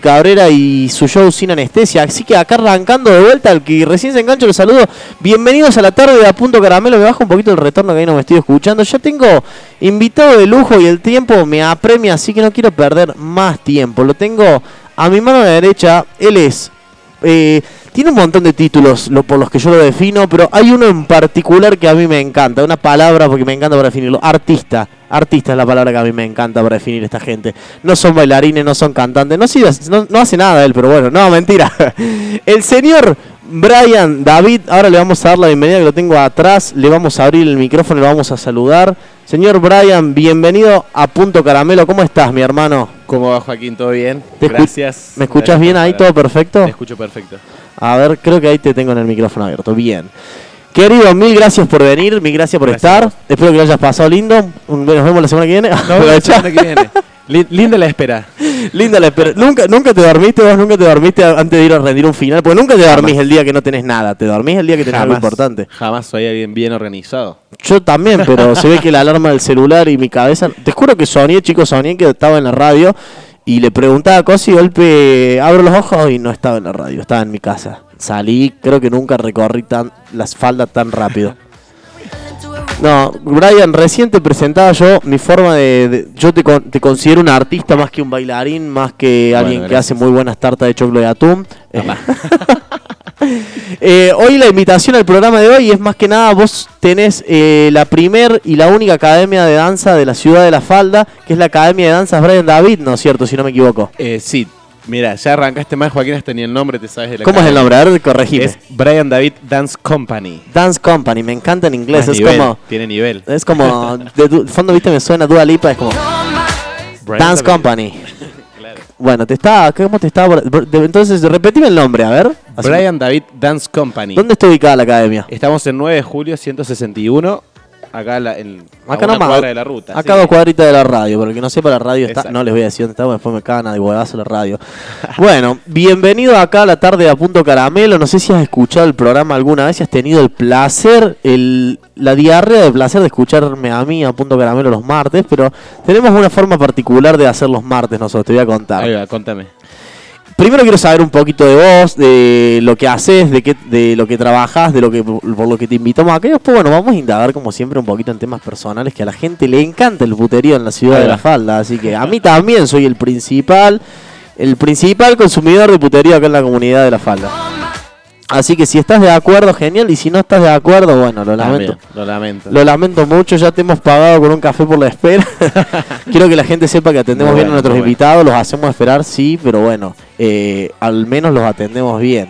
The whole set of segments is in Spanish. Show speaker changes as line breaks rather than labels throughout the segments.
Cabrera y su show sin anestesia. Así que acá arrancando de vuelta, al que recién se engancha, los saludo. Bienvenidos a la tarde de A Punto Caramelo. Me bajo un poquito el retorno que ahí no me estoy escuchando. Ya tengo invitado de lujo y el tiempo me apremia, así que no quiero perder más tiempo. Lo tengo a mi mano derecha. Él es. Eh, tiene un montón de títulos lo, por los que yo lo defino, pero hay uno en particular que a mí me encanta. Una palabra porque me encanta para definirlo. Artista. Artista es la palabra que a mí me encanta para definir esta gente. No son bailarines, no son cantantes. No, hace nada él, pero bueno, no, mentira. El señor Brian David, ahora le vamos a dar la bienvenida que lo tengo atrás. Le vamos a abrir el micrófono y lo vamos a saludar. Señor Brian, bienvenido a Punto Caramelo. ¿Cómo estás, mi hermano?
¿Cómo va, Joaquín? ¿Todo bien? Gracias.
¿Me escuchas bien ahí? ¿Todo perfecto?
Te escucho perfecto.
A ver, creo que ahí te tengo en el micrófono abierto. Bien. Querido, mil gracias por venir, mil gracias por estar. Espero que lo hayas pasado lindo. Nos vemos la semana que viene.
Nos la semana que viene. Linda la espera.
Linda la espera. ¿Nunca, ¿Nunca te dormiste vos? ¿Nunca te dormiste antes de ir a rendir un final? Porque nunca te dormís el día que no tenés nada. Te dormís el día que tenés algo importante.
Jamás soy alguien bien organizado.
Yo también, pero se ve que la alarma del celular y mi cabeza... Te juro que soñé, chicos, soñé que estaba en la radio y le preguntaba cosas y golpe abro los ojos y no estaba en la radio, estaba en mi casa. Salí, creo que nunca recorrí tan, las faldas tan rápido. No, Brian, recién te presentaba yo mi forma de... yo te, te, considero un artista más que un bailarín, más que alguien que hace muy buenas tartas de choclo de atún. Eh, hoy la invitación al programa de hoy es más que nada, vos tenés eh, la primer y la única academia de danza de la ciudad de La Falda, que es la Academia de Danzas Brian David, ¿no es cierto? Si no me equivoco.
Eh, sí, Mira, ya arrancaste más, Joaquín, hasta ni el nombre te sabes de la
¿Cómo es el nombre? A ver, corregime.
Es Brian David Dance Company.
Dance Company, me encanta en inglés. es como.
Tiene nivel.
Es como. De fondo, viste, me suena Dua Lipa, es como. Dance Company. Bueno, te estaba. ¿Cómo te estaba? Entonces, repetime el nombre, a ver.
Brian David Dance Company.
¿Dónde está ubicada la academia?
Estamos en 9 de julio 161 acá la, en
acá no cuadra de la ruta. Acá dos cuadritas de la radio, porque que no sepa la radio está, no les voy a decir dónde está, después me cagan de huevazo la radio. bueno, bienvenido acá a la tarde de a punto caramelo. No sé si has escuchado el programa alguna vez, si has tenido el placer, el, la diarrea de placer de escucharme a mí a punto caramelo los martes, pero tenemos una forma particular de hacer los martes nosotros, te voy a contar.
Ahí va, contame.
Primero quiero saber un poquito de vos, de lo que haces, de qué, de lo que trabajas, de lo que por lo que te invitamos acá. Y después, bueno, vamos a indagar como siempre un poquito en temas personales que a la gente le encanta el puterío en la ciudad de La Falda. Así que a mí también soy el principal, el principal consumidor de puterío acá en la comunidad de La Falda. Así que si estás de acuerdo, genial. Y si no estás de acuerdo, bueno, lo lamento.
lo lamento.
Lo lamento mucho. Ya te hemos pagado con un café por la espera. Quiero que la gente sepa que atendemos bien a nuestros invitados. Los hacemos esperar, sí, pero bueno, eh, al menos los atendemos bien.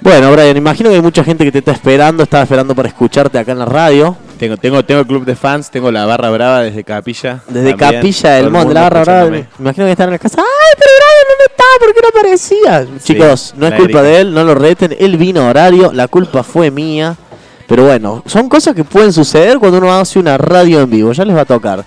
Bueno, Brian, imagino que hay mucha gente que te está esperando, estaba esperando para escucharte acá en la radio.
Tengo, tengo, tengo el club de fans, tengo la barra brava desde Capilla.
Desde Capilla del Monte, la barra brava. Me imagino que están en la casa. ¡Ay, pero Brian dónde está! ¿Por qué no aparecía? Chicos, no es culpa de él, no lo reten. Él vino a horario, la culpa fue mía. Pero bueno, son cosas que pueden suceder cuando uno hace una radio en vivo. Ya les va a tocar.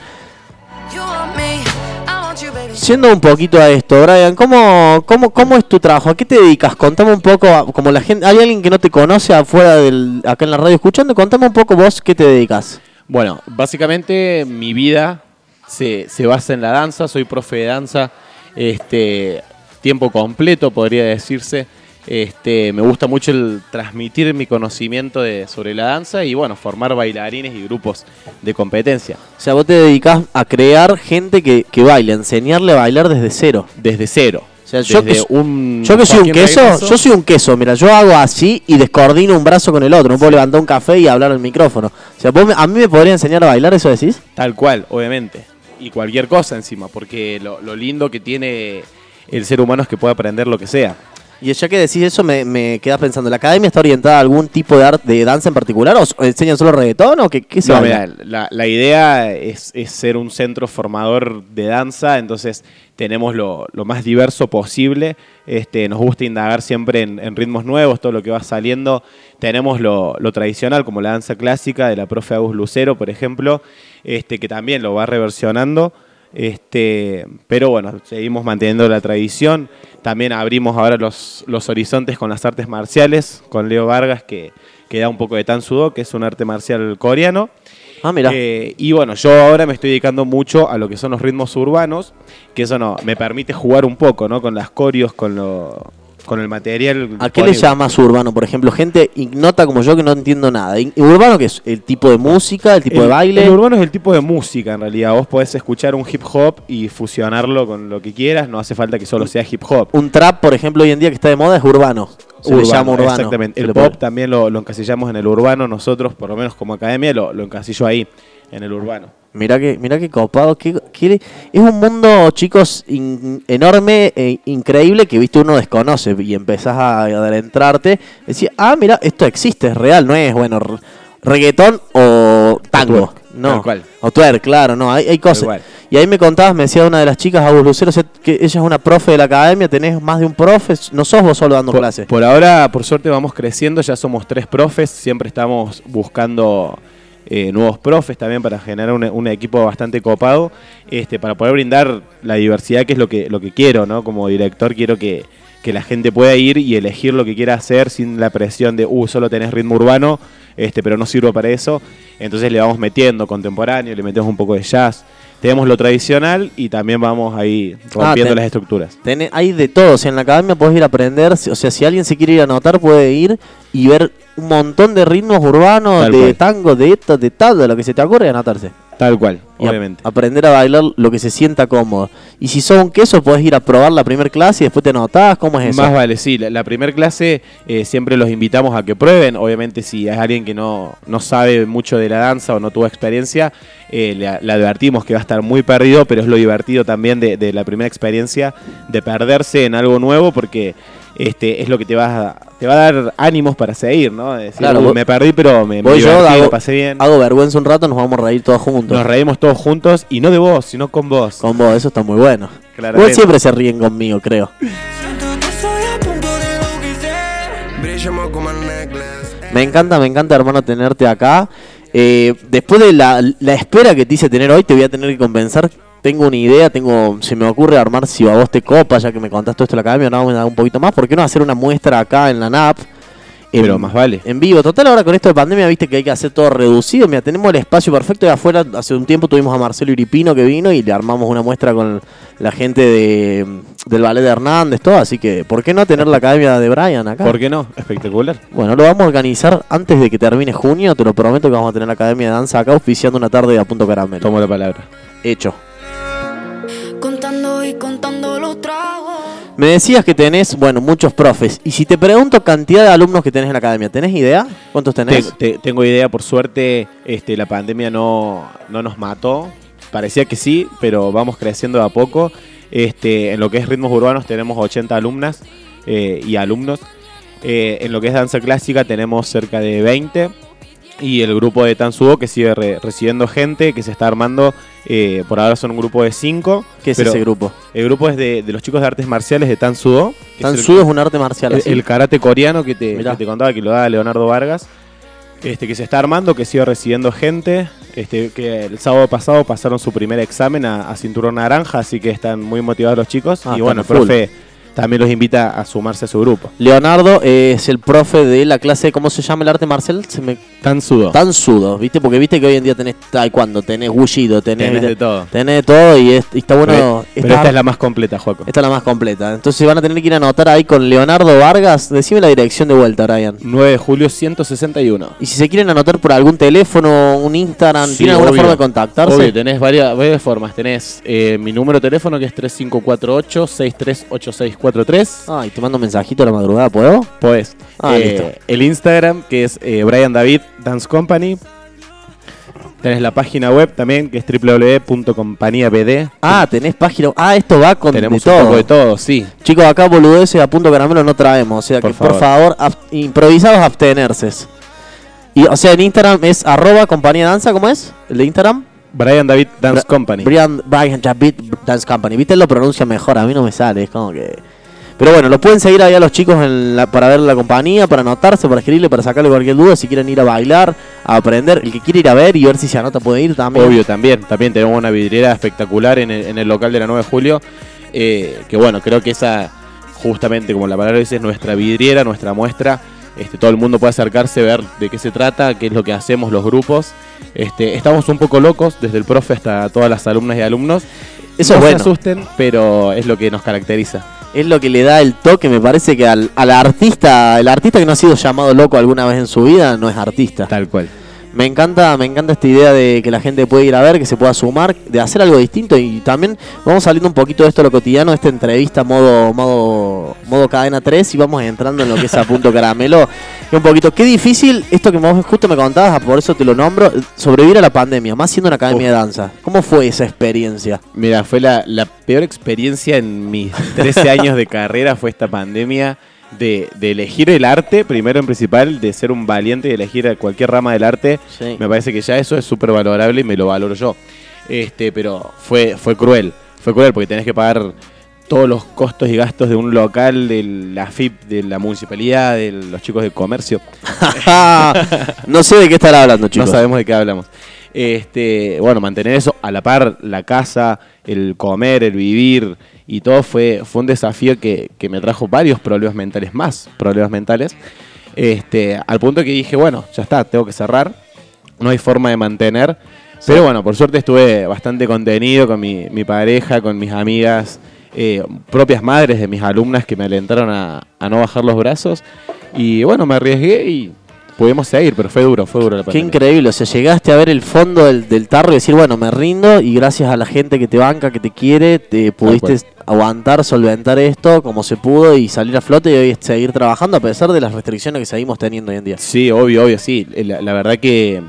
Siendo un poquito a esto, Brian, ¿cómo, cómo, cómo es tu trabajo? ¿A qué te dedicas? Contame un poco, como la gente, hay alguien que no te conoce afuera del, acá en la radio escuchando, contame un poco vos qué te dedicas.
Bueno, básicamente mi vida se, se basa en la danza, soy profe de danza, este, tiempo completo podría decirse. Este, me gusta mucho el transmitir mi conocimiento de, sobre la danza y bueno, formar bailarines y grupos de competencia.
O sea, vos te dedicas a crear gente que, que baile, enseñarle a bailar desde cero.
Desde cero.
O sea, yo, que, un yo que soy un queso, yo soy un queso, mira, yo hago así y descoordino un brazo con el otro, no puedo levantar un café y hablar al micrófono. O sea, vos a mí me podría enseñar a bailar, ¿eso decís?
Tal cual, obviamente. Y cualquier cosa encima, porque lo, lo lindo que tiene el ser humano es que puede aprender lo que sea.
Y ya que decís eso, me, me queda pensando, ¿la academia está orientada a algún tipo de arte, de danza en particular? ¿O enseñan solo reggaetón o qué, qué
no, la, la, idea es, ser un centro formador de danza, entonces tenemos lo, más diverso posible. Este, nos gusta indagar siempre en, ritmos nuevos, todo lo que va saliendo. Tenemos lo, tradicional, como la danza clásica de la profe Agus Lucero, por ejemplo, este, que también lo va reversionando. Este, pero bueno, seguimos manteniendo la tradición. También abrimos ahora los, los horizontes con las artes marciales, con Leo Vargas, que, que da un poco de Tan Sudo, que es un arte marcial coreano.
Ah, mira.
Eh, y bueno, yo ahora me estoy dedicando mucho a lo que son los ritmos urbanos, que eso no me permite jugar un poco, ¿no? Con las corios, con lo con el material.
¿A qué le llamas urbano? Por ejemplo, gente ignota como yo que no entiendo nada. ¿Y ¿Urbano qué es? ¿El tipo de música? ¿El tipo de baile?
El urbano es el tipo de música, en realidad. Vos podés escuchar un hip hop y fusionarlo con lo que quieras. No hace falta que solo sea hip hop.
Un trap, por ejemplo, hoy en día que está de moda es urbano. Se le llama urbano.
Exactamente.
Se
El pop también lo, lo encasillamos en el urbano. Nosotros, por lo menos como academia, lo, lo encasillo ahí, en el urbano.
Mirá que, mirá que copado. qué- qué- es un mundo, chicos, in- enorme e increíble que viste uno desconoce y empezás a adentrarte. Decís, ah, mira, esto existe, es real, no es, bueno, reggaetón o tango.
twerk,
no. O twerk, claro, no, hay, hay cosas.
cual.
Y ahí me contabas, me decía una de las chicas, Agus Lucero, que ella es una profe de la academia, tenés más de un profe, no sos vos solo dando
Por,
clases.
por ahora, por suerte, vamos creciendo. Ya somos tres profes. Siempre estamos buscando eh, nuevos profes también para generar un, equipo bastante copado. Este, para poder brindar la diversidad, que es lo que, lo que quiero, ¿no? Como director, quiero que, que la gente pueda ir y elegir lo que quiera hacer sin la presión de, uh, solo tenés ritmo urbano, este, pero no sirvo para eso. Entonces le vamos metiendo contemporáneo, le metemos un poco de jazz. Tenemos lo tradicional y también vamos ahí rompiendo
ten-
las estructuras.
Tenés- hay de todo, o sea, en la academia podés ir a aprender, o sea, si alguien se quiere ir a anotar puede ir y ver un montón de ritmos urbanos,
Tal
de
cual.
tango, de esto, de tal, de lo que se te ocurre y anotarse.
Tal cual,
A- aprender a bailar lo que se sienta cómodo. Y si sos un queso, podés ir a probar la primera clase y después te anotás, ¿cómo es eso?
Más vale, sí. La, la primera clase eh, siempre los invitamos a que prueben. Obviamente, si es alguien que no, no sabe mucho de la danza o no tuvo experiencia, eh, le, le advertimos que va a estar muy perdido, pero es lo divertido también de, de la primera experiencia, de perderse en algo nuevo, porque este es lo que te va a, te va a dar ánimos para seguir, ¿no? De decir,
Claro,
"Uy,
vos-
me perdí, pero me,
yo, hago,
lo pasé bien.
hago vergüenza un rato, nos vamos a reír todos juntos.
Nos reímos todos juntos, y no de vos, sino con vos.
Con vos, eso está muy bueno.
Claramente.
Igual siempre se ríen conmigo, creo. Me encanta, me encanta, hermano, tenerte acá. Eh, después de la, la espera que te hice tener hoy, te voy a tener que convencer. Tengo una idea, tengo, se me ocurre armar si a vos te copa, ya que me contaste todo esto de la academia, no, vamos a dar un poquito más. ¿Por qué no hacer una muestra acá en la NAP?
Pero
En-
más vale.
En vivo. Total, ahora con esto de pandemia, viste que hay que hacer todo reducido. Mira, tenemos el espacio perfecto. Y afuera, hace un tiempo tuvimos a Marcelo Iripino que vino y le armamos una muestra con la gente de, del ballet de Hernández, todo. Así que, ¿por qué no tener la academia de Brian acá?
¿Por qué no? Espectacular.
Bueno, lo vamos a organizar antes de que termine junio. Te lo prometo que vamos a tener la academia de danza acá auspiciando una tarde a punto caramelo.
Tomo la palabra.
Hecho.
Contando y contando los tragos.
Me decías que tenés, bueno, muchos profes. Y si te pregunto cantidad de alumnos que tenés en la academia, ¿tenés idea? ¿Cuántos tenés?
Te- te- tengo idea, por suerte, este, la pandemia no, no nos mató. Parecía que sí, pero vamos creciendo de a poco. Este, en lo que es ritmos urbanos tenemos 80 alumnas eh, y alumnos. Eh, en lo que es danza clásica tenemos cerca de 20. Y el grupo de Tansudo que sigue re- recibiendo gente, que se está armando, eh, por ahora son un grupo de 5.
¿Qué es ese grupo?
El grupo es de, de los chicos de artes marciales de Tansudo. que es
es un arte marcial.
el,
así.
el karate coreano que te, que te contaba que lo da Leonardo Vargas. Este, que se está armando, que sigue recibiendo gente. Este, que el sábado pasado pasaron su primer examen a, a cinturón naranja, así que están muy motivados los chicos.
Ah,
y bueno, el profe también los invita a sumarse a su grupo.
Leonardo es el profe de la clase, ¿cómo se llama el arte? Se me...
Tan sudo.
Tan sudo, ¿viste? Porque viste que hoy en día tenés taekwondo, tenés wushido, tenés,
Tenés de todo.
Tenés de todo y, es- y está bueno.
pero pero
esta-
esta es la más completa, Joaco.
esta es la más completa. Entonces van a tener que ir a anotar ahí con Leonardo Vargas. Decime la dirección de vuelta, Brian.
9 de julio 161.
Y si se quieren anotar por algún teléfono, un Instagram,
Sí,
¿tienen alguna forma de contactarse?
Obvio, tenés varias, varias formas. Tenés eh, mi número de teléfono que es 3548-638643.
Ay, te mando un mensajito a la madrugada, ¿puedo?
Podés.
Ah,
Eh,
listo.
El Instagram, que es eh, Brian David Dance Company. Tenés la página web también, que es www.compañiabd.
Ah, tenés página. Ah, esto va con
Tenemos
de todo.
un poco de todo, sí.
Chicos, acá boludeces a punto caramelo no traemos. O sea
Por
que por
favor.
favor, ab- improvisados abstenerse. Y, o sea, en Instagram es arroba compañía danza, ¿cómo es? ¿El de Instagram?
Brian David Dance
Bra-
Company.
Brian, Brian David Dance Company. Viste, él lo pronuncia mejor, a mí no me sale, es como que... Pero bueno, lo pueden seguir ahí a los chicos en la- para ver la compañía, para anotarse, para escribirle, para sacarle cualquier duda, si quieren ir a bailar, a aprender. El que quiere ir a ver y ver si se anota puede ir también.
Obvio, también. También tenemos una vidriera espectacular en el, en el local de la 9 de julio. eh, que bueno, creo que esa, justamente como la palabra dice, es nuestra vidriera, nuestra muestra. este, todo el mundo puede acercarse, ver de qué se trata, qué es lo que hacemos los grupos. Este, estamos un poco locos, desde el profe hasta todas las alumnas y alumnos.
Eso
no
es bueno.
se asusten, pero es lo que nos caracteriza.
Es lo que le da el toque, me parece que al, artista, el artista que no ha sido llamado loco alguna vez en su vida, no es artista.
Tal cual.
Me encanta, me encanta esta idea de que la gente puede ir a ver, que se pueda sumar, de hacer algo distinto y también vamos saliendo un poquito de esto lo cotidiano, de esta entrevista modo, modo, modo cadena 3 y vamos entrando en lo que es a punto caramelo. Y un poquito, qué difícil esto que vos justo me contabas, por eso te lo nombro, sobrevivir a la pandemia, más siendo una academia de danza. ¿Cómo fue esa experiencia?
Mira, fue la, la peor experiencia en mis 13 años de carrera, fue esta pandemia de, de elegir el arte, primero en principal, de ser un valiente y elegir cualquier rama del arte.
Sí.
Me parece que ya eso es súper valorable y me lo valoro yo. Este, pero fue, fue cruel, fue cruel porque tenés que pagar todos los costos y gastos de un local, de la FIP, de la municipalidad, de los chicos de comercio.
no sé de qué estar hablando, chicos.
No sabemos de qué hablamos. Este, bueno, mantener eso a la par, la casa, el comer, el vivir y todo fue, fue un desafío que, que me trajo varios problemas mentales, más problemas mentales. Este, al punto que dije, bueno, ya está, tengo que cerrar. No hay forma de mantener. Pero bueno, por suerte estuve bastante contenido con mi, mi pareja, con mis amigas, eh, propias madres de mis alumnas que me alentaron a, a no bajar los brazos. Y bueno, me arriesgué y pudimos seguir, pero fue duro, fue duro la
Qué
pandemia.
increíble, o sea, llegaste a ver el fondo del, del tarro y decir, bueno, me rindo y gracias a la gente que te banca, que te quiere, te pudiste aguantar, solventar esto como se pudo y salir a flote y hoy seguir trabajando a pesar de las restricciones que seguimos teniendo hoy en día.
Sí, obvio, obvio, sí. La, la verdad que,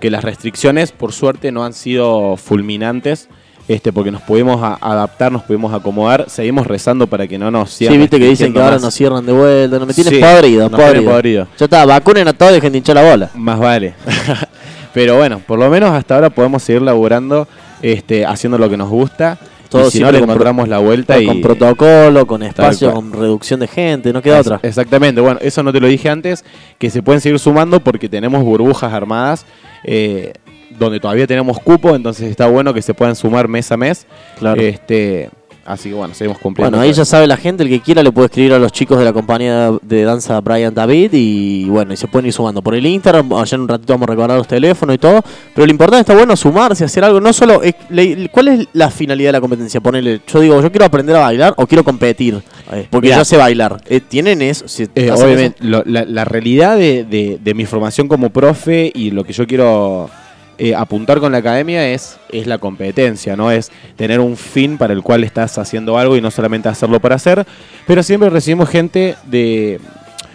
que las restricciones, por suerte, no han sido fulminantes. Este, porque nos pudimos adaptar, nos pudimos acomodar, seguimos rezando para que no nos sigan
Sí, viste que dicen que ahora
más.
nos cierran de vuelta, no me tienes
Sí,
podrido,
nos
podrido.
podrido.
Ya está, vacunen a todos y dejen de hinchar la bola.
Más vale. Pero bueno, por lo menos hasta ahora podemos seguir laburando, este, haciendo lo que nos gusta.
Todo
y si no le encontramos la vuelta y
Con protocolo, con espacio, con reducción de gente, no queda
Es-
otra.
Exactamente, bueno, eso no te lo dije antes, que se pueden seguir sumando porque tenemos burbujas armadas eh, donde todavía tenemos cupo, entonces está bueno que se puedan sumar mes a mes.
Claro.
Este, así que bueno, seguimos cumpliendo.
Bueno, ahí ya sabe la gente, el que quiera le puede escribir a los chicos de la compañía de danza Brian David y bueno, y se pueden ir sumando por el Instagram, allá en un ratito vamos a recordar los teléfonos y todo, pero lo importante está bueno sumarse, hacer algo, no solo, le- ¿cuál es la finalidad de la competencia? Ponele, yo digo, yo quiero aprender a bailar o quiero competir, porque
Mirá.
yo sé bailar, Eh, ¿tienen eso? Si
Eh, obviamente, lo- la, la realidad de, de- de mi formación como profe y lo que yo quiero eh, apuntar con la academia es, es la competencia, ¿no? Es tener un fin para el cual estás haciendo algo y no solamente hacerlo por hacer. Pero siempre recibimos gente de.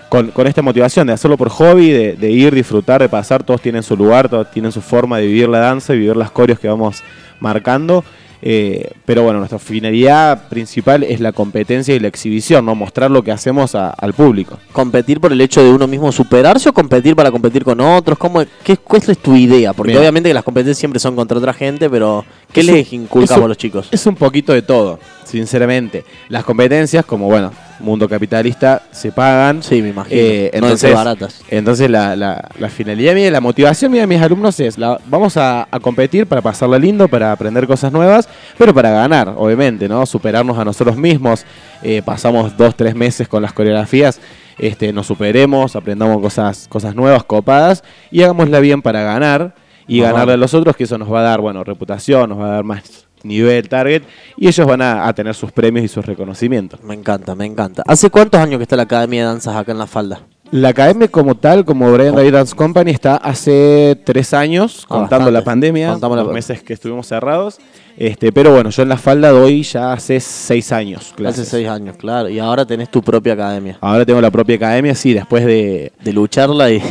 Con, con esta motivación de hacerlo por hobby, de, de ir, disfrutar, de pasar, todos tienen su lugar, todos tienen su forma de vivir la danza y vivir las coreos que vamos marcando. Eh, pero bueno, nuestra finalidad principal es la competencia y la exhibición, ¿no? Mostrar lo que hacemos a- al público.
¿Competir por el hecho de uno mismo superarse o competir para competir con otros? ¿Cómo, qué, ¿Cuál es tu idea? Porque obviamente que las competencias siempre son contra otra gente, pero ¿qué
Es
les
un-
inculcamos
un-
a los chicos?
Es un poquito de todo, sinceramente. Las competencias, como bueno, mundo capitalista, se pagan.
Sí, me imagino.
Eh,
no
entonces,
baratas.
entonces la, la- la finalidad mía, la motivación mía de mis alumnos es, la, vamos a, a competir para pasarla lindo, para aprender cosas nuevas, pero para ganar, obviamente, ¿no? Superarnos a nosotros mismos. Eh, pasamos dos, tres meses con las coreografías, este, nos superemos, aprendamos cosas, cosas nuevas, copadas, y hagámosla bien para ganar y ganarle a los otros, que eso nos va a dar, bueno, reputación, nos va a dar más nivel, target, y ellos van a, a tener sus premios y sus reconocimientos.
Me encanta, me encanta. ¿Hace cuántos años que está la Academia de Danzas acá en La Falda?
La academia como tal, como Brian David Dance Company, está hace tres años,
Ah,
contando
bastante.
la pandemia,
Contamos la-
los meses que estuvimos cerrados. Este, pero bueno, yo en la falda doy ya hace seis años. clases.
Hace seis años, claro. Y ahora tenés tu propia academia.
Ahora tengo la propia academia, sí, después de
De lucharla y...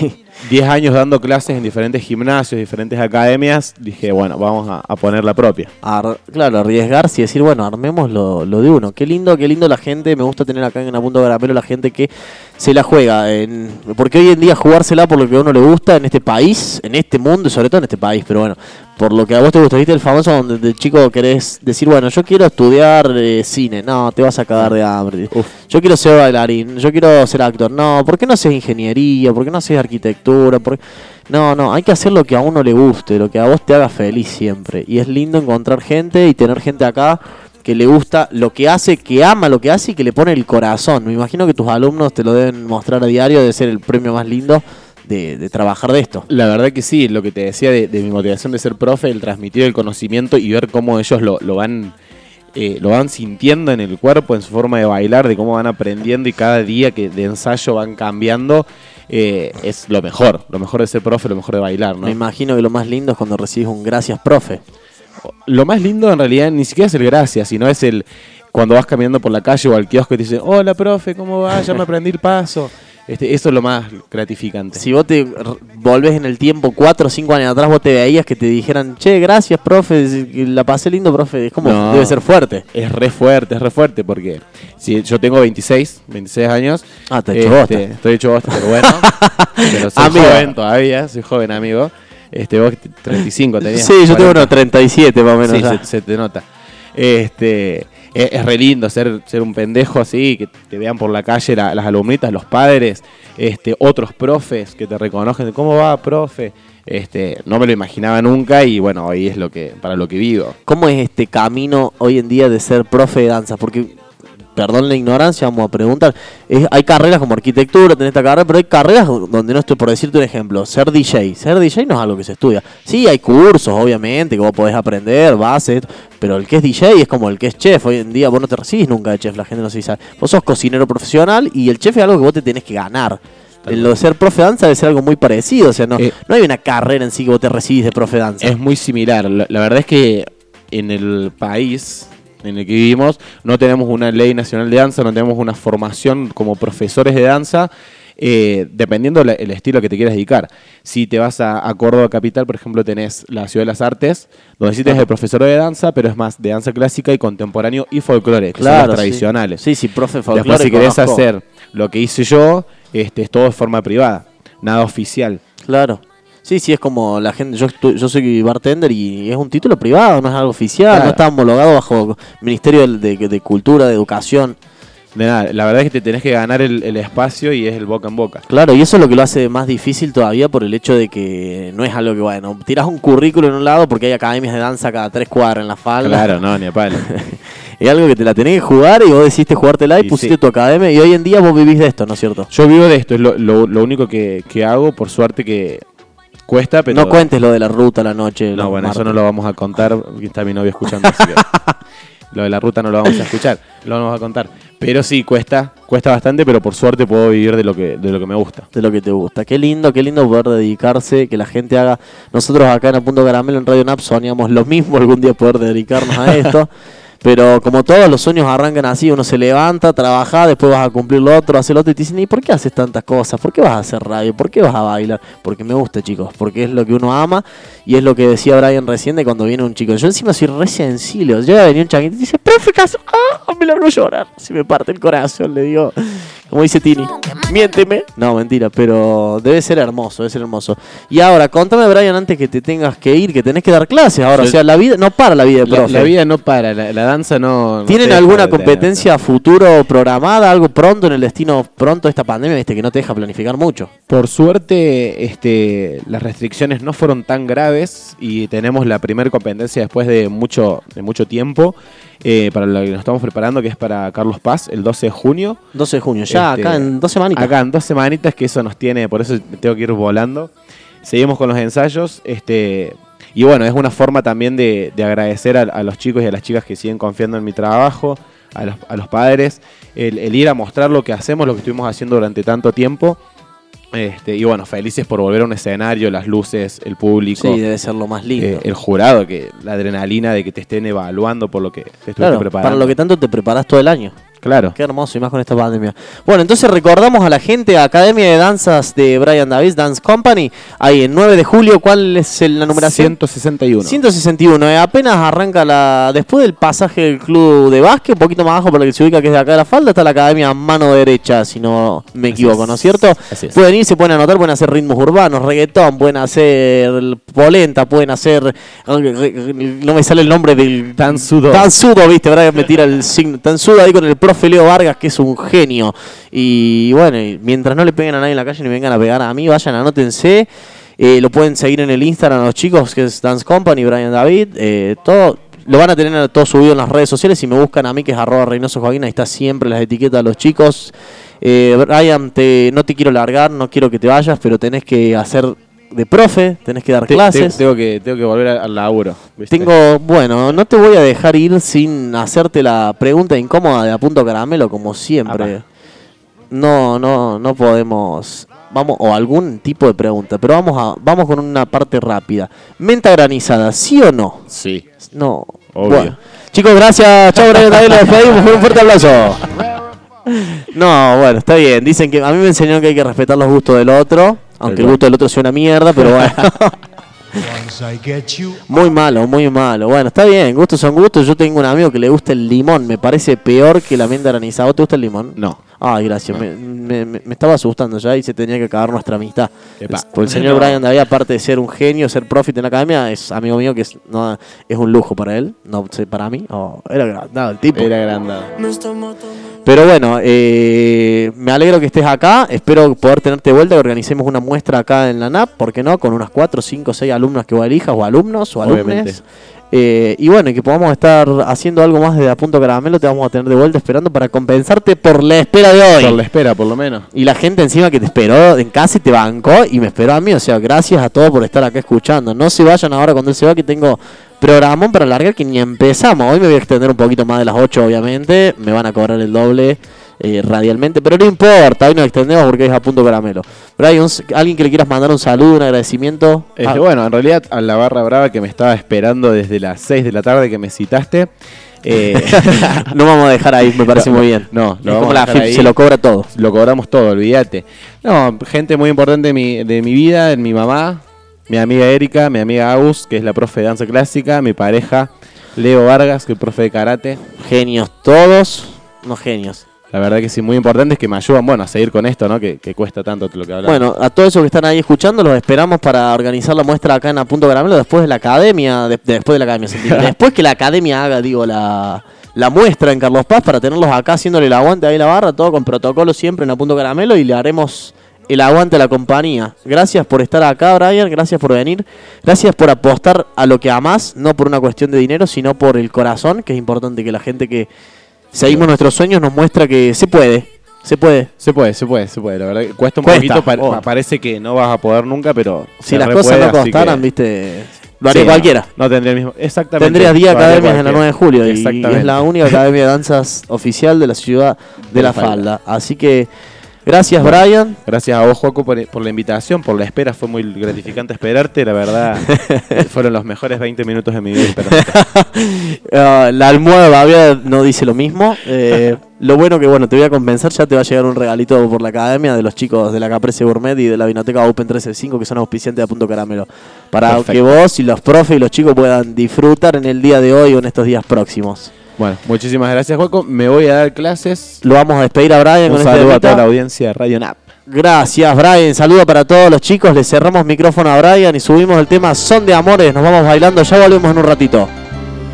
10 años dando clases en diferentes gimnasios, diferentes academias, dije, bueno, vamos a, poner la propia.
ar- claro, arriesgarse y decir, bueno, armemos lo, lo de uno. Qué lindo, qué lindo la gente. Me gusta tener acá en Apunto Caramelo la gente que se la juega. En, porque hoy en día jugársela por lo que a uno le gusta en este país, en este mundo y sobre todo en este país, pero bueno, por lo que a vos te gusta, viste el famoso donde de chico querés decir, bueno, yo quiero estudiar eh, cine. No, te vas a cagar de hambre.
Uf.
Yo quiero ser bailarín, yo quiero ser actor. No, ¿por qué no haces ingeniería? ¿Por qué no haces arquitectura? ¿Por qué- No, no, hay que hacer lo que a uno le guste, lo que a vos te haga feliz siempre. Y es lindo encontrar gente y tener gente acá que le gusta lo que hace, que ama lo que hace y que le pone el corazón. Me imagino que tus alumnos te lo deben mostrar a diario, de ser el premio más lindo de, de trabajar de esto.
La verdad que sí, lo que te decía de, de mi motivación de ser profe, el transmitir el conocimiento y ver cómo ellos lo, lo van eh, lo van sintiendo en el cuerpo, en su forma de bailar, de cómo van aprendiendo y cada día que de ensayo van cambiando, eh, es lo mejor, lo mejor de ser profe, lo mejor de bailar, ¿no?
Me imagino que lo más lindo es cuando recibes un gracias, profe.
Lo más lindo en realidad ni siquiera es el gracias, sino es el cuando vas caminando por la calle o al kiosco y te dicen, hola profe, ¿cómo va? Ya me aprendí el paso. Este, eso es lo más gratificante.
Si vos te volvés en el tiempo, cuatro o cinco años atrás, vos te veías que te dijeran, che, gracias, profe, la pasé lindo, profe. Es como,
No.
debe ser fuerte.
Es re fuerte, es re fuerte, porque si yo tengo 26, 26 años.
Ah, te he hecho
este,
bosta.
Estoy hecho bosta, pero bueno. pero soy
Amigo.
joven todavía, soy joven amigo. Este, vos 35 tenías.
Sí, yo tengo
40.
unos 37 más o menos.
Sí, se, se te nota. Este, es, re lindo ser, ser un pendejo así, que te vean por la calle la- las alumnitas, los padres, este, otros profes que te reconocen. ¿Cómo va, profe? Este, no me lo imaginaba nunca y bueno, hoy es lo que, para lo que vivo.
¿Cómo es este camino hoy en día de ser profe de danza? Porque, perdón la ignorancia, vamos a preguntar. Es- hay carreras como arquitectura, tenés esta carrera, pero hay carreras donde no estoy, por decirte un ejemplo, ser DJ. Ser DJ no es algo que se estudia. Sí, hay cursos, obviamente, que vos podés aprender, bases, pero el que es DJ es como el que es chef. Hoy en día vos no te recibís nunca de chef, la gente no se sabe. Vos sos cocinero profesional y el chef es algo que vos te tenés que ganar. En lo de ser profe danza debe ser algo muy parecido, o sea, no,
Eh,
no hay una carrera en sí que vos te recibís de profe danza.
Es muy similar. La, la verdad es que en el país en el que vivimos no tenemos una ley nacional de danza, no tenemos una formación como profesores de danza, eh, dependiendo el estilo que te quieras dedicar. Si te vas a, a Córdoba Capital, por ejemplo, tenés la Ciudad de las Artes, donde sí tenés el profesor de danza, pero es más de danza clásica y contemporáneo y folclore, que son los
sí.
tradicionales.
Sí, sí, profe folclore.
Después, si querés
conozco.
hacer lo que hice yo, este, es todo de forma privada, nada oficial.
Claro. Sí, sí, es como la gente. Yo, yo soy bartender y es un título privado, no es algo oficial,
Claro.
no está homologado bajo Ministerio de Cultura, de Educación.
De nada, la verdad es que te tenés que ganar el, el espacio y es el boca en boca.
Claro, y eso es lo que lo hace más difícil todavía por el hecho de que no es algo que, bueno, tiras un currículo en un lado porque hay academias de danza cada tres cuadras en la falda.
Claro, no, ni a palo.
Es algo que te la tenés que jugar y vos decidiste jugártela y,
Y
pusiste
sí.
tu academia y hoy en día vos vivís de esto, ¿no es cierto?
Yo vivo de esto, es lo, lo- lo único que, que hago, por suerte que cuesta, pero...
no cuentes lo de la ruta a la noche.
No, bueno, eso no lo vamos a contar, está mi novio escuchando, así que lo de la ruta no lo vamos a escuchar, lo vamos a contar. Pero sí, cuesta, cuesta bastante, pero por suerte puedo vivir de lo que, de lo que me gusta.
de lo que te gusta. Qué lindo, qué lindo poder dedicarse, que la gente haga. Nosotros acá en A Punto Caramelo en Radio Nap soñamos lo mismo algún día poder dedicarnos a esto. Pero como todos los sueños arrancan así, uno se levanta, trabaja, después vas a cumplir lo otro, hacer lo otro y te dicen, ¿y por qué haces tantas cosas? ¿Por qué vas a hacer radio? ¿Por qué vas a bailar? Porque me gusta, chicos, porque es lo que uno ama y es lo que decía Brian recién de cuando viene un chico. Yo encima soy re sensible, llega a venir un changuito y dice, profe, caso, ah, me largo a llorar, se me parte el corazón, le digo, como dice Tini, miénteme. No, mentira, pero debe ser hermoso, debe ser hermoso. Y ahora, contame, Brian, antes que te tengas que ir, que tenés que dar clases ahora, o sea, la vida, no para la vida de
La,
profe.
la vida no para, la, la danza no... no
¿Tienen alguna
tener.
competencia futuro programada, algo pronto en el destino pronto de esta pandemia, viste, que no te deja planificar mucho?
Por suerte, este, las restricciones no fueron tan graves y tenemos la primera competencia después de mucho, de mucho tiempo eh, para lo que nos estamos preparando, que es para Carlos Paz, el 12 de junio.
12 de junio, ya
Este,
acá en dos semanitas.
Acá en dos semanitas, que eso nos tiene, por eso tengo que ir volando. Seguimos con los ensayos. Este, y bueno, es una forma también de, de agradecer a, a los chicos y a las chicas que siguen confiando en mi trabajo, a los, a los padres, el, el ir a mostrar lo que hacemos, lo que estuvimos haciendo durante tanto tiempo. Este, y bueno, felices por volver a un escenario, las luces, el público,
Sí, debe ser lo más lindo.
eh, el jurado, que la adrenalina de que te estén evaluando por lo que te estuviste
claro,
preparando.
para lo que tanto te preparás todo el año.
Claro.
Qué hermoso, y más con esta pandemia. Bueno, entonces recordamos a la gente, Academia de Danzas de Brian Davis, Dance Company, ahí en 9 de julio, ¿cuál es el- la numeración?
161.
161, eh, apenas arranca la. Después del pasaje del club de básquet, un poquito más abajo para que se ubica, que es de acá de la falda, está la academia mano derecha, si no me equivoco, ¿no es cierto?
Así es.
Pueden ir, se pueden anotar, pueden hacer ritmos urbanos, reggaetón, pueden hacer polenta, pueden hacer. No me sale el nombre del.
Tansudo.
Tansudo, viste, ¿verdad? Me tira el signo. Tansudo ahí con el profe Vargas, que es un genio. Y bueno, mientras no le peguen a nadie en la calle ni vengan a pegar a mí, vayan, anótense. Eh, lo pueden seguir en el Instagram los chicos, que es Dance Company, Brian David. eh, todo. lo van a tener todo subido en las redes sociales. Si me buscan a mí, que es arroba Reynoso Joaquín, ahí está siempre las etiquetas de los chicos. Eh, Brian, te, no te quiero largar, no quiero que te vayas, pero tenés que hacer de profe, tenés que dar
Te- te-
clases.
tengo, que, tengo que volver al laburo. ¿viste?
Tengo, bueno, no te voy a dejar ir sin hacerte la pregunta incómoda de a punto caramelo, como siempre. No, no, no podemos. Vamos, o algún tipo de pregunta, pero vamos a, vamos con una parte rápida. Menta granizada, ¿sí o no?
Sí.
No.
Obvio.
Bueno. Chicos, gracias. Chao, Brian. También lo despedimos. Un fuerte aplauso. No, bueno, está bien. Dicen que a mí me enseñaron que hay que respetar los gustos del otro. Aunque el gusto del otro sea una mierda, pero bueno. Muy malo, muy malo. Bueno, está bien, gustos son gustos. Yo tengo un amigo que le gusta el limón. Me parece peor que la menta granizada. ¿Vos ¿Te gusta el limón?
No.
Ay, gracias. Me, me- me- me estaba asustando ya y se tenía que acabar nuestra amistad.
Epa.
Es- Porque el señor Brian David, aparte de ser un genio, ser profit en la academia, es amigo mío que es, no, es un lujo para él. No sé, para mí. Oh, era agrandado el tipo.
Era agrandado.
Pero bueno, eh, me alegro que estés acá. Espero poder tenerte de vuelta, que organicemos una muestra acá en la NAP, ¿por qué no? Con unas 4, 5, 6 alumnas que vos elijas, o alumnos, o
Obviamente.
Eh, y bueno, y que podamos estar haciendo algo más de A Punto Caramelo, te vamos a tener de vuelta esperando para compensarte por la espera de hoy.
Por la espera, por lo menos.
Y la gente encima que te esperó en casa y te bancó y me esperó a mí. O sea, gracias a todos por estar acá escuchando. No se vayan ahora cuando él se va, que tengo programón para largar que ni empezamos. Hoy me voy a extender un poquito más de las 8, obviamente. Me van a cobrar el doble eh, radialmente, pero no importa. Hoy nos extendemos porque es a punto caramelo. Brian, alguien que le quieras mandar un saludo, un agradecimiento.
Este,
Ah,
bueno, en realidad a la barra brava que me estaba esperando desde las 6 de la tarde que me citaste. eh,
no vamos a dejar ahí, me parece
No,
muy bien.
no,
Es
lo
como
vamos a
la
ahí.
se lo cobra todo.
lo cobramos todo, olvídate. No, gente muy importante de mi, de mi vida, mi mamá, mi amiga Erika, mi amiga Agus, que es la profe de danza clásica, mi pareja Leo Vargas, que es profe de karate.
Genios todos, no genios.
La verdad que sí, muy importantes que me ayudan, bueno, a seguir con esto, ¿no? Que, que cuesta tanto lo que hablamos.
Bueno, a todos esos que están ahí escuchando, los esperamos para organizar la muestra acá en A Punto Caramelo después de la academia, de- de- después de la academia, después que la academia haga, digo, la, la muestra en Carlos Paz para tenerlos acá haciéndole el aguante ahí la barra, todo con protocolo siempre en A Punto Caramelo y le haremos el aguante a la compañía. Gracias por estar acá, Brian, gracias por venir, gracias por apostar a lo que amás, no por una cuestión de dinero, sino por el corazón, que es importante que la gente que seguimos nuestros sueños nos muestra que se puede, se puede.
Se puede, se puede, se puede. La verdad que cuesta un
Cuesta,
poquito, pa-
oh.
pa- parece que no vas a poder nunca, pero...
Si
se
las
re
cosas
puede,
no
así
costaran, viste, lo haría
Sí,
cualquiera.
No, tendría el mismo. Exactamente.
Tendrías 10
lo haría
academias en la 9 de
cualquiera.
julio y,
Exactamente.
es la única academia de danzas oficial de la ciudad de La Falda. Así que gracias. Brian.
Gracias a vos, Joaco, por, por la invitación, por la espera. Fue muy gratificante esperarte. La verdad, fueron los mejores 20 minutos de mi vida.
Ah, la almohada Baviera no dice lo mismo. Eh, lo bueno que bueno, te voy a compensar, ya te va a llegar un regalito por la academia de los chicos de la Caprese Gourmet y de la Vinoteca Open 135 que son auspiciantes de Punto Caramelo. Para
Perfecto.
que vos y los profes y los chicos puedan disfrutar en el día de hoy o en estos días próximos.
Bueno, muchísimas gracias, Joaco. Me voy a dar clases.
Lo vamos a despedir a Brian
Un
con
saludo a
este
toda la audiencia de Radio NAP.
Gracias, Brian. Saludo para todos los chicos. Le cerramos micrófono a Brian y subimos el tema Son de Amores. Nos vamos bailando. Ya volvemos en un ratito.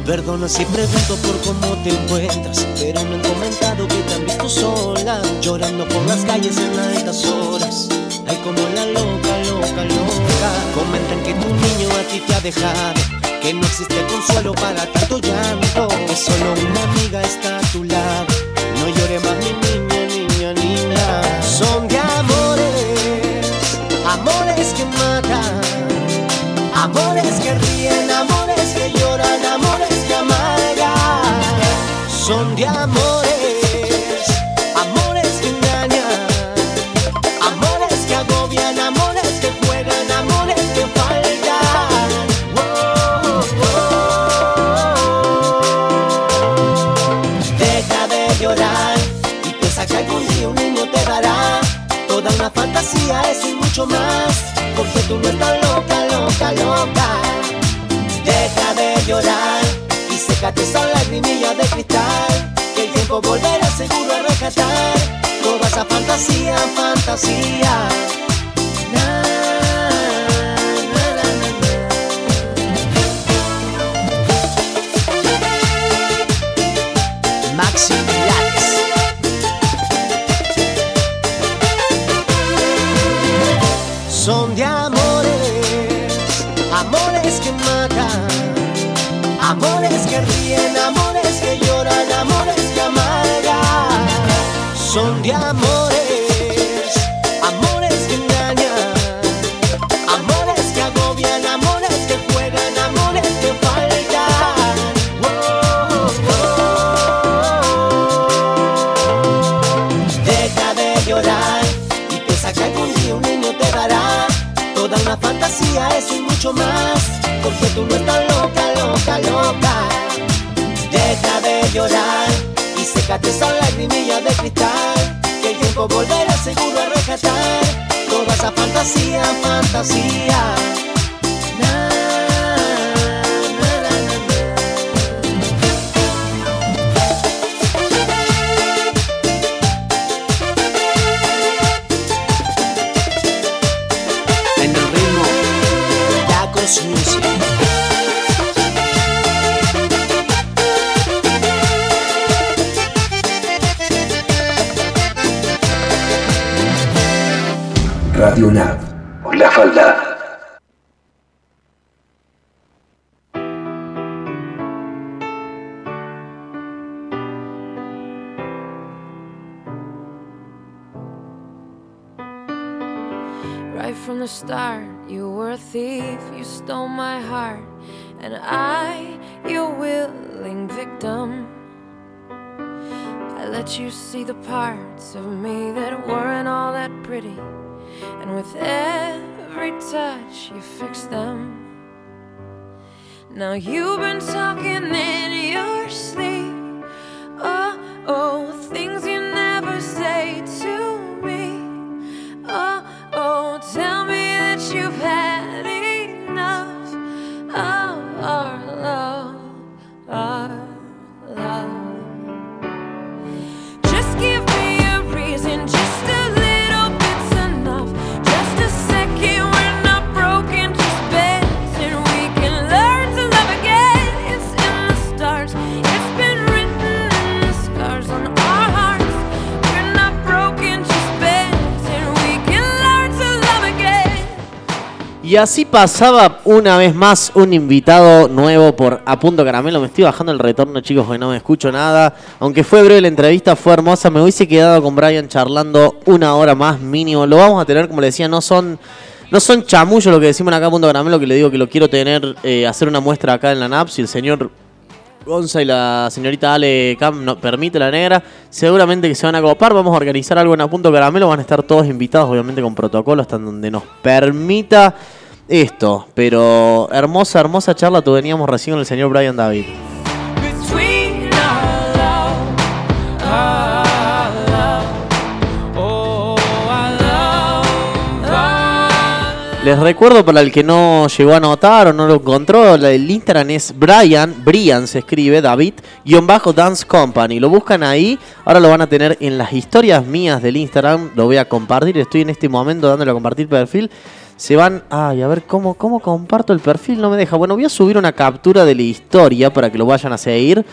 Perdona si pregunto por cómo te encuentras, pero me han comentado que te han visto sola, llorando por las calles en altas horas. Ay, como la loca, loca, loca. Comentan que tu niño a ti te ha dejado, que no existe consuelo para tanto llanto, que solo una amiga está a tu lado. Porque tú no estás loca, loca, loca. Deja de llorar y sécate esa lagrimilla de cristal. Que el tiempo volverá seguro a rescatar toda esa fantasía, fantasía. Son de amores, amores que engañan. Amores que agobian, amores que juegan, amores que faltan. Oh, oh. Deja de llorar y piensa que algún día un niño te dará toda una fantasía, eso y mucho más. Porque tú no estás loca, loca, loca. Deja de llorar sécate esa lagrimilla de cristal. Que el tiempo volverá seguro a rescatar toda esa fantasía, fantasía.
You fix them. Now you've been talking in
Y así pasaba una vez más un invitado nuevo por A Punto Caramelo. Me estoy bajando el retorno, chicos, porque no me escucho nada. Aunque fue breve la entrevista, fue hermosa. Me hubiese quedado con Brian charlando una hora más mínimo. Lo vamos a tener, como le decía, no son... No son chamullos lo que decimos acá a Punto Caramelo, que le digo que lo quiero tener, eh, hacer una muestra acá en la NAP. Si el señor Gonza y la señorita Ale Cam no, permite la negra, seguramente que se van a copar. Vamos a organizar algo en A Punto Caramelo. Van a estar todos invitados, obviamente con protocolo, hasta donde nos permita esto. Pero hermosa, hermosa charla teníamos recién con el señor Brian David. Les recuerdo para el que no llegó a notar o no lo encontró, el Instagram es Brian, Brian se escribe, David, guion bajo Dance Company. Lo buscan ahí, ahora lo van a tener en las historias mías del Instagram, lo voy a compartir, estoy en este momento dándole a compartir perfil. Se van, ay, a ver cómo, cómo comparto el perfil, no me deja. Bueno, voy a subir una captura de la historia para que lo vayan a seguir.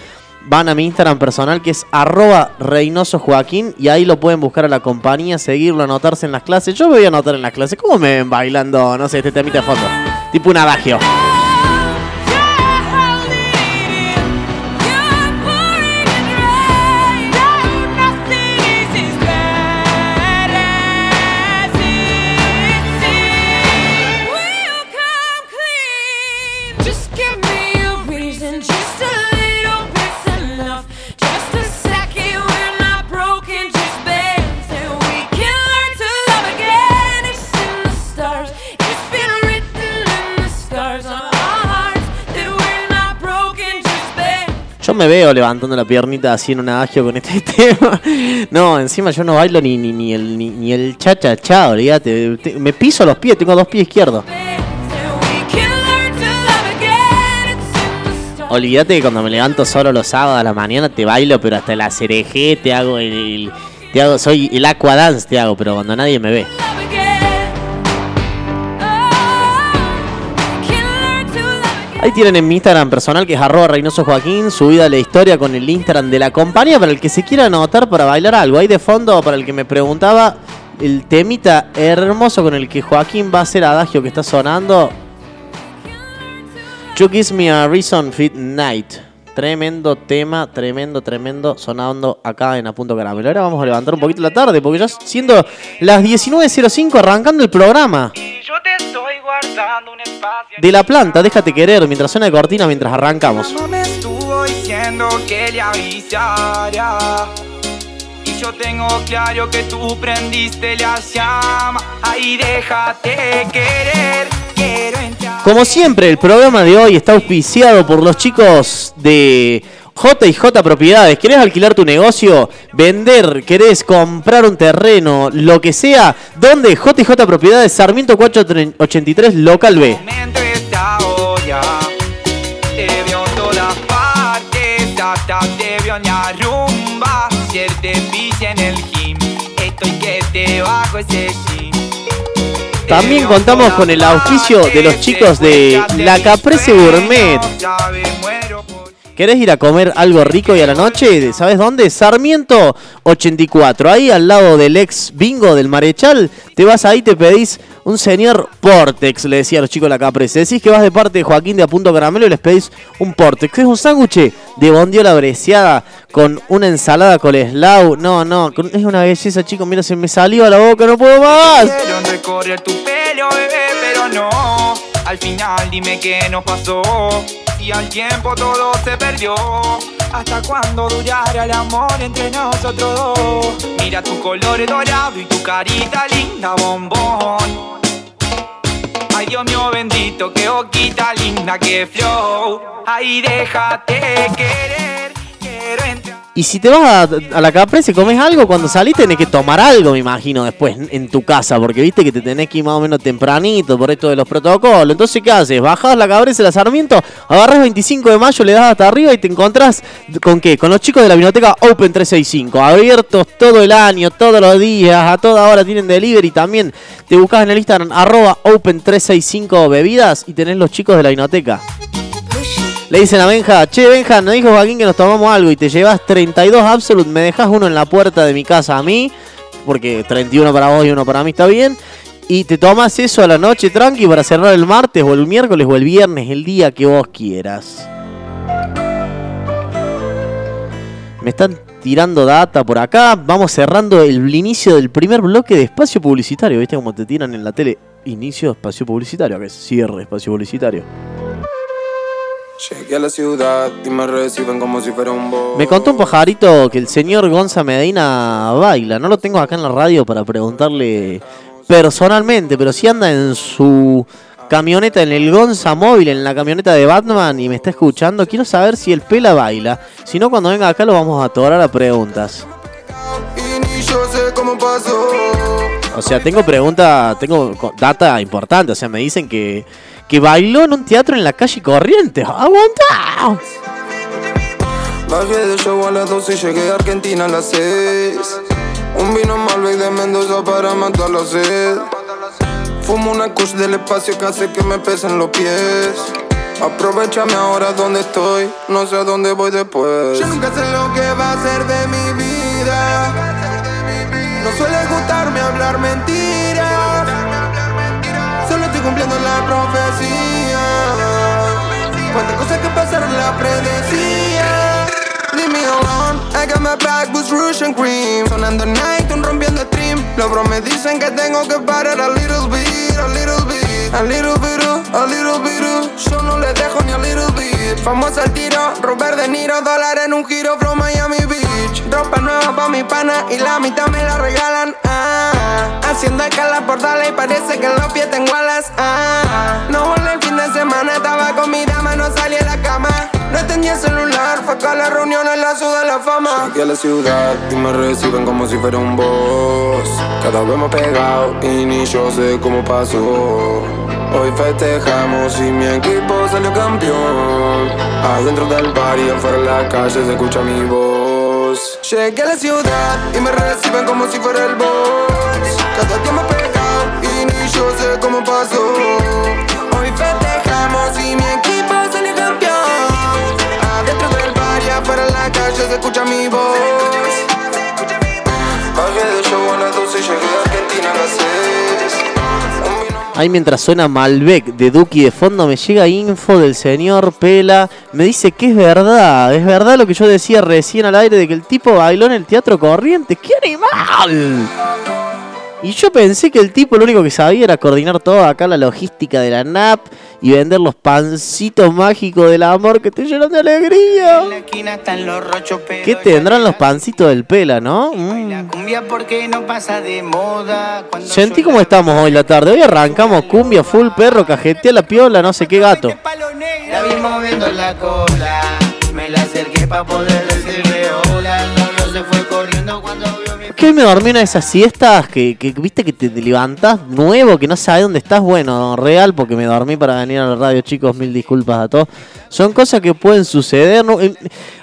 Van a mi Instagram personal que es arroba Reynoso Joaquín y ahí lo pueden buscar a la compañía, seguirlo, anotarse en las clases. Yo me voy a anotar en las clases. ¿Cómo me ven bailando, no sé, este temita de fondo? Tipo un adagio.
Me
veo levantando la piernita así en un adagio con este tema. No, encima yo no bailo ni, ni, ni el ni, ni el cha cha cha, olvídate. Te- Me piso los pies, tengo dos pies izquierdos. Olvídate que cuando me levanto solo los sábados a la mañana te bailo, pero hasta la cereje te hago el, el- te hago, soy el aqua dance te hago, pero cuando nadie me ve. Ahí tienen en mi Instagram personal que es arroba Reynoso Joaquín, subida la historia con el Instagram de la compañía para el que se quiera anotar para bailar algo. Ahí de fondo, para el que me preguntaba, el temita hermoso con el que Joaquín va a hacer adagio que está sonando. You Gives Me a Reason Fit Night. Tremendo tema, tremendo, tremendo, sonando acá en A Punto Caramelo. Ahora vamos a levantar un poquito la tarde, porque ya siendo las 19.05 arrancando el programa. De la planta, déjate querer, mientras suena de cortina, mientras arrancamos.
No me estuvo diciendo que le avisara. Y yo tengo claro que tú prendiste la llama. Ahí déjate querer. Quiero entrar.
Como siempre, el programa de hoy está auspiciado por los chicos de J&J Propiedades. ¿Querés alquilar tu negocio? ¿Vender? ¿Querés comprar un terreno? Lo que sea. ¿Dónde? J&J Propiedades, Sarmiento 483, Local B. También contamos con el auspicio de los chicos de La Caprese Gourmet. ¿Querés ir a comer algo rico y a la noche? ¿Sabes dónde? Sarmiento 84. Ahí al lado del ex bingo del Marechal. Te vas ahí, te pedís un señor Portex, le decía a los chicos de la Caprese. Decís que vas de parte de Joaquín de Apunto Caramelo y les pedís un Portex. Es un sándwich de bondiola breciada con una ensalada coleslaw. No, no, es una belleza, chicos. Mira, se me salió a la boca, no puedo más.
Quiero recorrer tu pelo, bebé, pero no. Al final dime qué nos pasó. Si al tiempo todo se perdió. ¿Hasta cuándo durará el amor entre nosotros dos? Mira tu color dorado y tu carita linda bombón. Ay Dios mío bendito, qué boquita linda, qué flow. Ay déjate querer, quiero entrar.
Y si te vas a, a la Caprese, comes algo, cuando salís tenés que tomar algo, me imagino, después en tu casa, porque viste que te tenés que ir más o menos tempranito por esto de los protocolos. Entonces, ¿qué haces? Bajás la Caprese, la Sarmiento, agarrás 25 de mayo, le das hasta arriba y te encontrás con qué? Con los chicos de la biblioteca Open 365, abiertos todo el año, todos los días, a toda hora tienen delivery. También te buscas en el Instagram arroba Open 365 bebidas y tenés los chicos de la biblioteca. Le dicen a Benja, che Benja, nos dijo Joaquín que nos tomamos algo y te llevas 32 Absolute, me dejas uno en la puerta de mi casa a mí, porque 31 para vos y uno para mí está bien, y te tomas eso a la noche tranqui para cerrar el martes o el miércoles o el viernes, el día que vos quieras. Me están tirando data por acá, vamos cerrando el inicio del primer bloque de espacio publicitario, ¿viste como te tiran en la tele? Inicio de espacio publicitario, que es cierre espacio publicitario.
Llegué a la ciudad y me reciben como si fuera un boss.
Me contó un pajarito que el señor Gonza Medina baila. No lo tengo acá en la radio para preguntarle personalmente, pero si anda en su camioneta, en el Gonza móvil, en la camioneta de Batman y me está escuchando, quiero saber si el Pela baila. Si no, cuando venga acá lo vamos a atorar a preguntas. O sea, tengo pregunta, tengo data importante. O sea, me dicen que, que bailó en un teatro en la calle Corrientes. ¡Aguanta!
Bajé de show a las 12 y llegué a Argentina a las 6. Un vino Malbec de Mendoza para matar la sed. Fumo una kush del espacio que hace que me pesen los pies. Aprovechame ahora donde estoy, no sé a dónde voy después. Yo nunca sé lo que va a ser de mi vida. No suele gustarme hablar mentiras. Solo estoy cumpliendo la profecía. Cuántas cosas que pasaron la predecía. Leave me alone, I got my back with Rouge and Cream. Sonando night, un rompiendo stream. Los bros me dicen que tengo que parar a little bit, a little bit A little bit, uh, a little bit uh. Yo no les dejo ni a little bit Famoso al tiro, Robert De Niro Dólar en un giro from Miami Beach Ropa nueva pa' mi pana y la mitad me la regalan ah, Haciendo escala por darle y parece que en los pies tengo alas ah, No volé el fin de semana, estaba con mi dama, no salí a la cama no tenía celular, fue acá la reunión en la ciudad de la fama. Llegué a la ciudad y me reciben como si fuera un boss. Cada vez más pegado y ni yo sé cómo pasó. Hoy festejamos y mi equipo salió campeón. Adentro del bar y afuera en la calle se escucha mi voz. Llegué a la ciudad y me reciben como si fuera el boss. Cada día más pegado y ni yo sé cómo pasó. Hoy festejamos y mi equipo salió campeón. Adentro del bar y afuera en la calle se escucha mi voz.
Ahí mientras suena Malbec de Duki de fondo me llega info del señor Pela. Me dice que es verdad, es verdad lo que yo decía recién al aire de que el tipo bailó en el teatro corriente. ¡Qué animal! Y yo pensé que el tipo lo único que sabía era coordinar toda acá la logística de la NAP y vender los pancitos mágicos del amor que te llenan de alegría. ¿Qué tendrán los pancitos del Pela, no? Mm. Sentí cómo estamos hoy la tarde. Hoy arrancamos cumbia, full perro, cajetea la piola, no sé qué gato.
la vi moviendo la cola. Me la acerqué para poder decirle hola.
Que hoy me dormí una de esas siestas que, que, viste que te levantás nuevo, que no sabes dónde estás. Bueno, real, porque me dormí para venir a la radio, chicos. Mil disculpas a todos. Son cosas que pueden suceder. no- eh,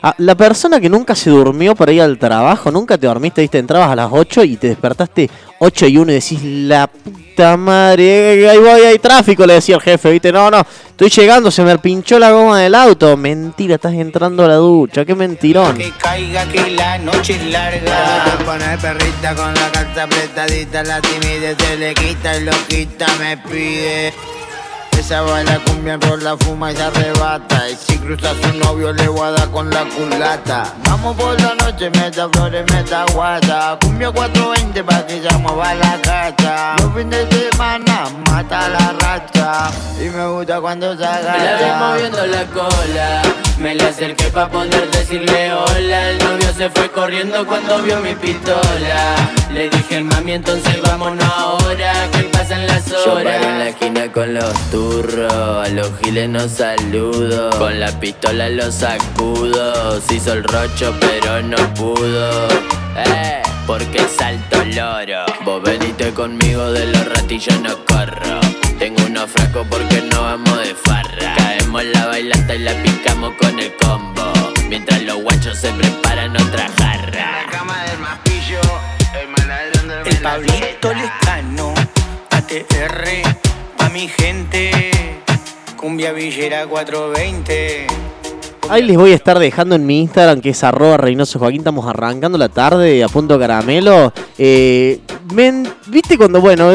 a- La persona que nunca se durmió para ir al trabajo, nunca te dormiste, viste, entrabas a las 8 y te despertaste 8 y 1 y decís, la puta madre, ahí voy, hay tráfico, le decía el jefe, viste, no, no, estoy llegando, se me pinchó la goma del auto. Mentira, estás entrando a la ducha, qué mentirón.
que caiga que la noche es larga. Te pone perrita con la carta apretadita, la timidez se le quita y loquita me pide. Esa baila cumbia por la fuma y se arrebata. Y si cruza a su novio le guada con la culata. Vamos por la noche, meta flores, meta guata. Cumbia 420 pa' que ya mueva la cacha. Los fines de semana mata la racha. Y me gusta cuando se
Me la
agacha.
vi moviendo la cola, me la acerqué pa' poder decirle hola. El novio se fue corriendo cuando vio mi pistola. Le dije, mami, entonces vámonos ahora, que pasan las
Yo paro en la esquina con los turros, a los giles no saludo, con la pistola los sacudo, se hizo el rocho pero no pudo, eh, porque salto loro, vos veniste conmigo de los ratillos no corro, tengo unos frascos porque no vamos de farra, caemos la bailata y la picamos con el combo, mientras los guachos se preparan otra jarra.
El Pablito Lescano, ATR, pa' mi gente, cumbia villera 420.
Ahí les voy a estar dejando en mi Instagram, que es arroba Reynoso Joaquín. Estamos arrancando la tarde a punto caramelo. Eh, ¿Viste cuando, bueno,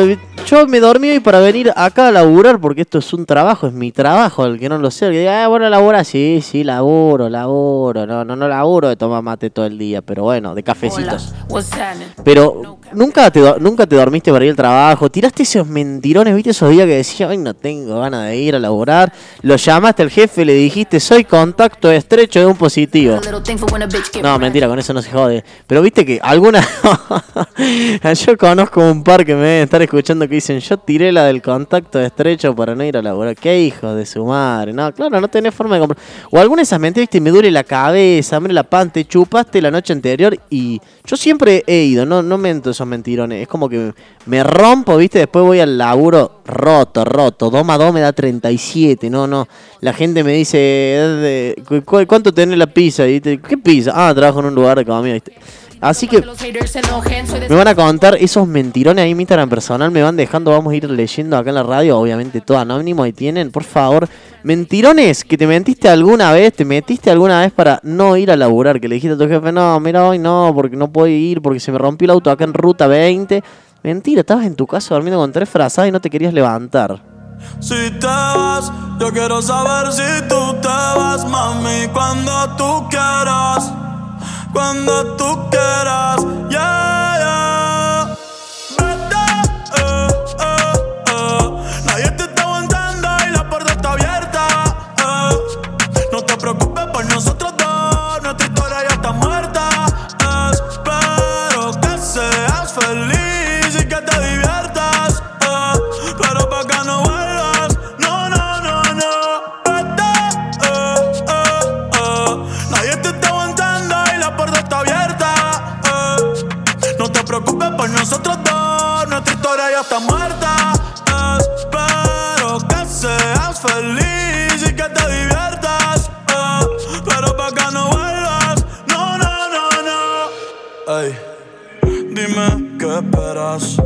yo me dormí hoy para venir acá a laburar, porque esto es un trabajo, es mi trabajo, el que no lo sé, el que diga, ah, bueno, labura, sí, sí, laburo, laburo. No, no, no laburo de tomar mate todo el día, pero bueno, de cafecitos. Pero nunca te, nunca te dormiste para ir al trabajo, tiraste esos mentirones, viste esos días que decías, ay, no tengo ganas de ir a laburar. Lo llamaste al jefe, le dijiste, soy contacto estrecho de un positivo. No, mentira, con eso no se jode. Pero viste que alguna. yo conozco un par que me deben estar escuchando que dicen: Yo tiré la del contacto estrecho para no ir a laburar. Qué hijo de su madre. No, claro, no tenés forma de comprar. O alguna de esas mentiras, viste, me duele la cabeza, me duele la pan, te chupaste la noche anterior. Y yo siempre he ido, no, no mento esos mentirones. Es como que me rompo, viste, después voy al laburo roto, roto. 2 más 2 me da 37. No, no. La gente me dice: "Eh, ¿Cuánto tenés la pizza? Y te- ¿Qué pizza? Ah, trabajo en un lugar de comida. ¿viste? Así que me van a contar esos mentirones ahí en mi Instagram personal, me van dejando, vamos a ir leyendo acá en la radio, obviamente todo anónimo, ahí tienen, por favor, mentirones que te mentiste alguna vez, te metiste alguna vez para no ir a laburar, que le dijiste a tu jefe, no, mira hoy no, porque no puedo ir, porque se me rompió el auto acá en ruta 20. Mentira, estabas en tu casa durmiendo con tres frazadas y no te querías levantar.
Si te vas, yo quiero saber si tú te vas, mami, cuando tú quieras, cuando tú quieras, yeah, yeah. Vete, eh, eh, eh. Nadie te está aguantando y la puerta está abierta. eh. No te preocupes por nosotros dos, nuestra historia ya está muerta. Espero que seas feliz está muerta. Espero que seas feliz y que te diviertas. Pero pa' que no vuelvas, no, no, no, no. Ey, dime qué esperas.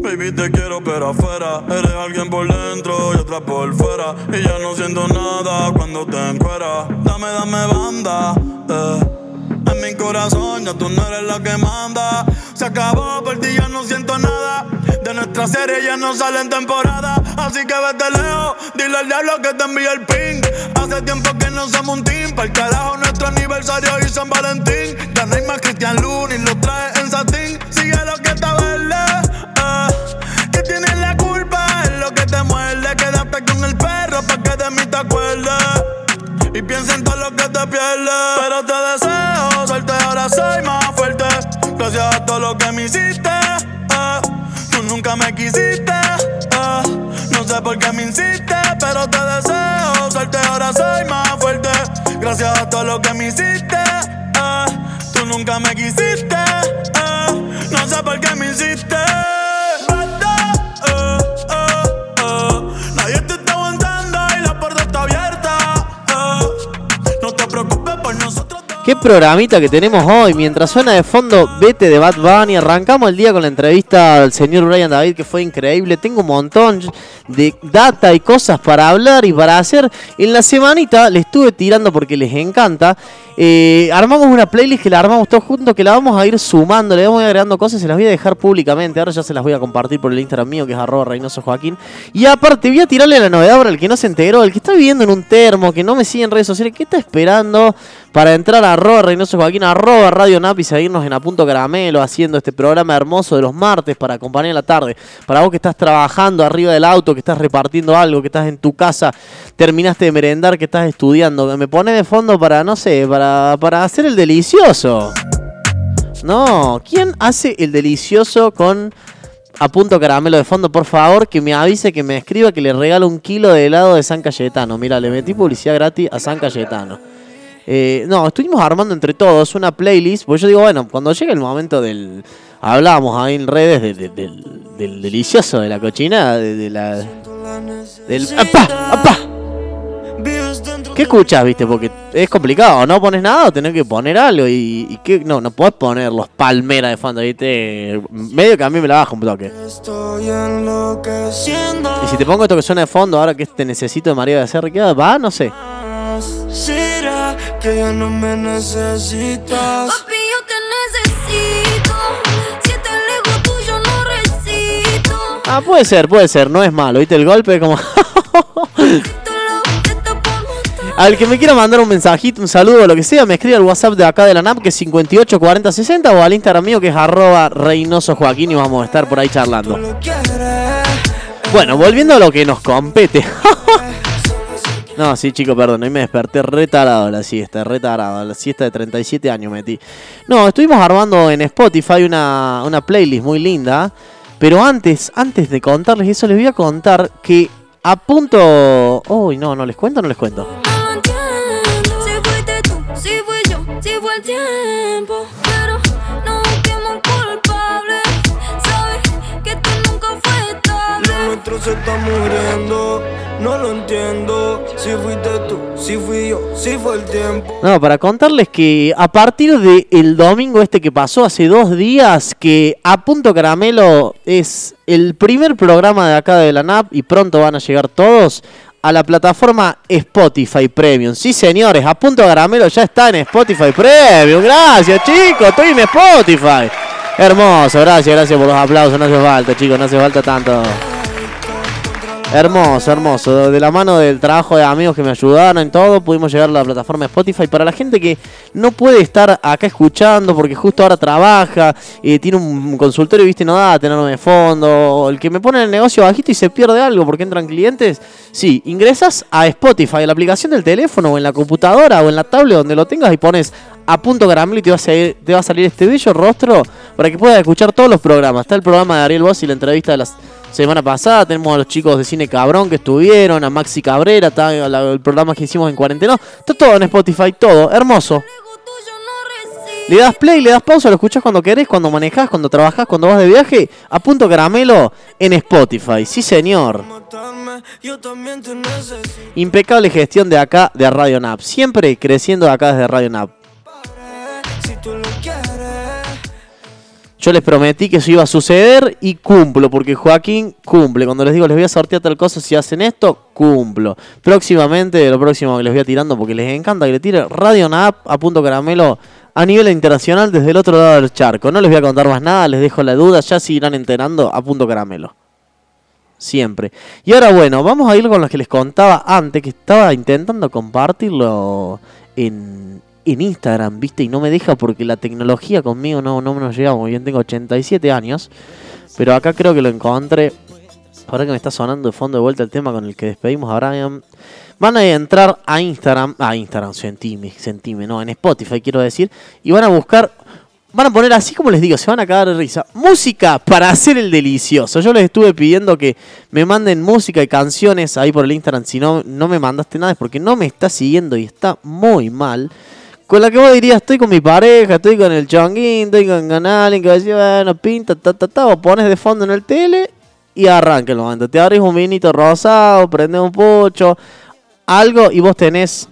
Baby, te quiero pero afuera Eres alguien por dentro y otra por fuera Y ya no siento nada cuando te encueras Dame, dame banda, eh En mi corazón ya tú no eres la que manda Se acabó, por ti ya no siento nada De nuestra serie ya no sale en temporada. Así que vete lejos, dile al diablo que te envíe el ping. Hace tiempo que no somos un team. Para el carajo, nuestro aniversario y San Valentín. Ya no hay más Cristian Luna lo trae en satín. Sigue lo que está verde. eh. Tienes la culpa, es lo que te muerde. Quédate con el perro pa' que de mí te acuerdes. Y piensa en todo lo que te pierdes. Pero te deseo suerte, ahora soy más fuerte. Gracias a todo lo que me hiciste. eh. Tú nunca me quisiste. eh. No sé por qué me insiste, pero te deseo suerte, ahora soy más fuerte. Gracias a todo lo que me hiciste. eh. Tú nunca me quisiste. No sé por qué me insiste.
Qué programita que tenemos hoy. Mientras suena de fondo Vete de Bad Bunny, arrancamos el día con la entrevista al señor Brian David, que fue increíble. Tengo un montón de data y cosas para hablar y para hacer. En la semanita le estuve tirando porque les encanta. Eh, armamos una playlist que la armamos todos juntos, que la vamos a ir sumando, le vamos a ir agregando cosas se las voy a dejar públicamente. Ahora ya se las voy a compartir por el Instagram mío, que es arroba Reynoso Joaquín. Y aparte, voy a tirarle la novedad para el que no se enteró, el que está viviendo en un termo, que no me sigue en redes sociales, ¿qué está esperando para entrar a arroba Reynoso Joaquín, arroba Radio Nap y seguirnos en Apunto Caramelo, haciendo este programa hermoso de los martes para acompañar la tarde? Para vos que estás trabajando arriba del auto, que estás repartiendo algo, que estás en tu casa, terminaste de merendar, que estás estudiando, que me pone de fondo para, no sé, para, para hacer el delicioso. No, ¿quién hace el delicioso con a punto caramelo de fondo? Por favor, que me avise, que me escriba, que le regalo un kilo de helado de San Cayetano. Mira, le metí publicidad gratis a San Cayetano. Eh, no, estuvimos armando entre todos una playlist, porque yo digo, bueno, cuando llegue el momento del... Hablábamos ahí en redes de- de- del, del delicioso, de la cochina. Del... ¡Apa! ¡Apa! ¿Qué escuchas, viste? Porque es complicado, no pones nada o tenés que poner algo y, y que no, no podés poner los palmeras de fondo, viste. Medio que a mí me la baja un toque.
Estoy enloqueciendo.
Y si te pongo esto que suena de fondo, ahora que te necesito de María de Serra, ¿qué va? No sé.
¿Será que ya no me necesitas?
Papi, yo te necesito. Si estás lejos tuyo, no recito.
Ah, puede ser, puede ser, no es malo, viste el golpe como... Al que me quiera mandar un mensajito, un saludo o lo que sea, me escribe al WhatsApp de acá de la NAP que es 58 40 60 o al Instagram mío que es arroba Reynoso Joaquín y vamos a estar por ahí charlando. Bueno, volviendo a lo que nos compete. no, sí, chico, perdón, hoy me desperté retarado la siesta, retarado, la siesta de 37 años metí. No, estuvimos armando en Spotify una, una playlist muy linda, pero antes, antes de contarles eso, les voy a contar que a punto... Uy, no, no les cuento, no les cuento.
El tiempo. Pero no busquemos un culpable. Sabes que tú nunca fue estable.
Lo nuestro se está muriendo. No lo entiendo. Si fuiste tú, si fui yo, si fue el tiempo.
No, para contarles que a partir del domingo este que pasó hace dos días, que a punto caramelo es el primer programa de acá de la NAP y pronto van a llegar todos a la plataforma Spotify Premium. Sí, señores, a punto caramelo ya está en Spotify Premium. Gracias, chicos, estoy en Spotify. Hermoso, gracias, gracias por los aplausos. No hace falta, chicos, no hace falta tanto. Hermoso, hermoso. De la mano del trabajo de amigos que me ayudaron en todo, pudimos llegar a la plataforma Spotify. Para la gente que no puede estar acá escuchando porque justo ahora trabaja, eh, tiene un consultorio, viste, no da tenerme de fondo, el que me pone el negocio bajito y se pierde algo porque entran clientes. Sí, ingresas a Spotify, a la aplicación del teléfono o en la computadora o en la tablet donde lo tengas y pones a punto caramelo y te va a, salir, te va a salir este bello rostro para que puedas escuchar todos los programas. Está el programa de Ariel Boss y la entrevista de las semana pasada. Tenemos a los chicos de Cine Cabrón que estuvieron, a Maxi Cabrera, el programa que hicimos en cuarentena. Está todo en Spotify, todo, hermoso. Le das play, le das pausa, lo escuchas cuando querés, cuando manejás, cuando trabajás, cuando vas de viaje. A punto caramelo en Spotify. Sí, señor. Impecable gestión de acá de Radio Nap. Siempre creciendo acá desde Radio Nap. Yo les prometí que eso iba a suceder y cumplo, porque Joaquín cumple. Cuando les digo les voy a sortear tal cosa, si hacen esto, cumplo. Próximamente, lo próximo que les voy a tirando, porque les encanta que le tire Radio Nap a punto caramelo a nivel internacional desde el otro lado del charco. No les voy a contar más nada, les dejo la duda, ya se irán enterando a punto caramelo. Siempre. Y ahora bueno, vamos a ir con lo que les contaba antes, que estaba intentando compartirlo en, en Instagram, ¿viste? Y no me deja porque la tecnología conmigo no, no nos llega muy bien, tengo 87 años. Pero acá creo que lo encontré. Ahora que me está sonando de fondo de vuelta el tema con el que despedimos a Brian. Van a entrar a Instagram, a Instagram, sentime, sentime, no, en Spotify quiero decir. Y van a buscar, van a poner así como les digo, se van a cagar de risa. Música para hacer el delicioso. Yo les estuve pidiendo que me manden música y canciones ahí por el Instagram. Si no, no me mandaste nada es porque no me está siguiendo y está muy mal. Con la que vos dirías, estoy con mi pareja, estoy con el chonguín, estoy con, con alguien que va a decir, bueno, pinta, ta, ta, ta, o pones de fondo en el tele y arranca el momento. Te abrís un vinito rosado, prendes un pucho, algo y vos tenés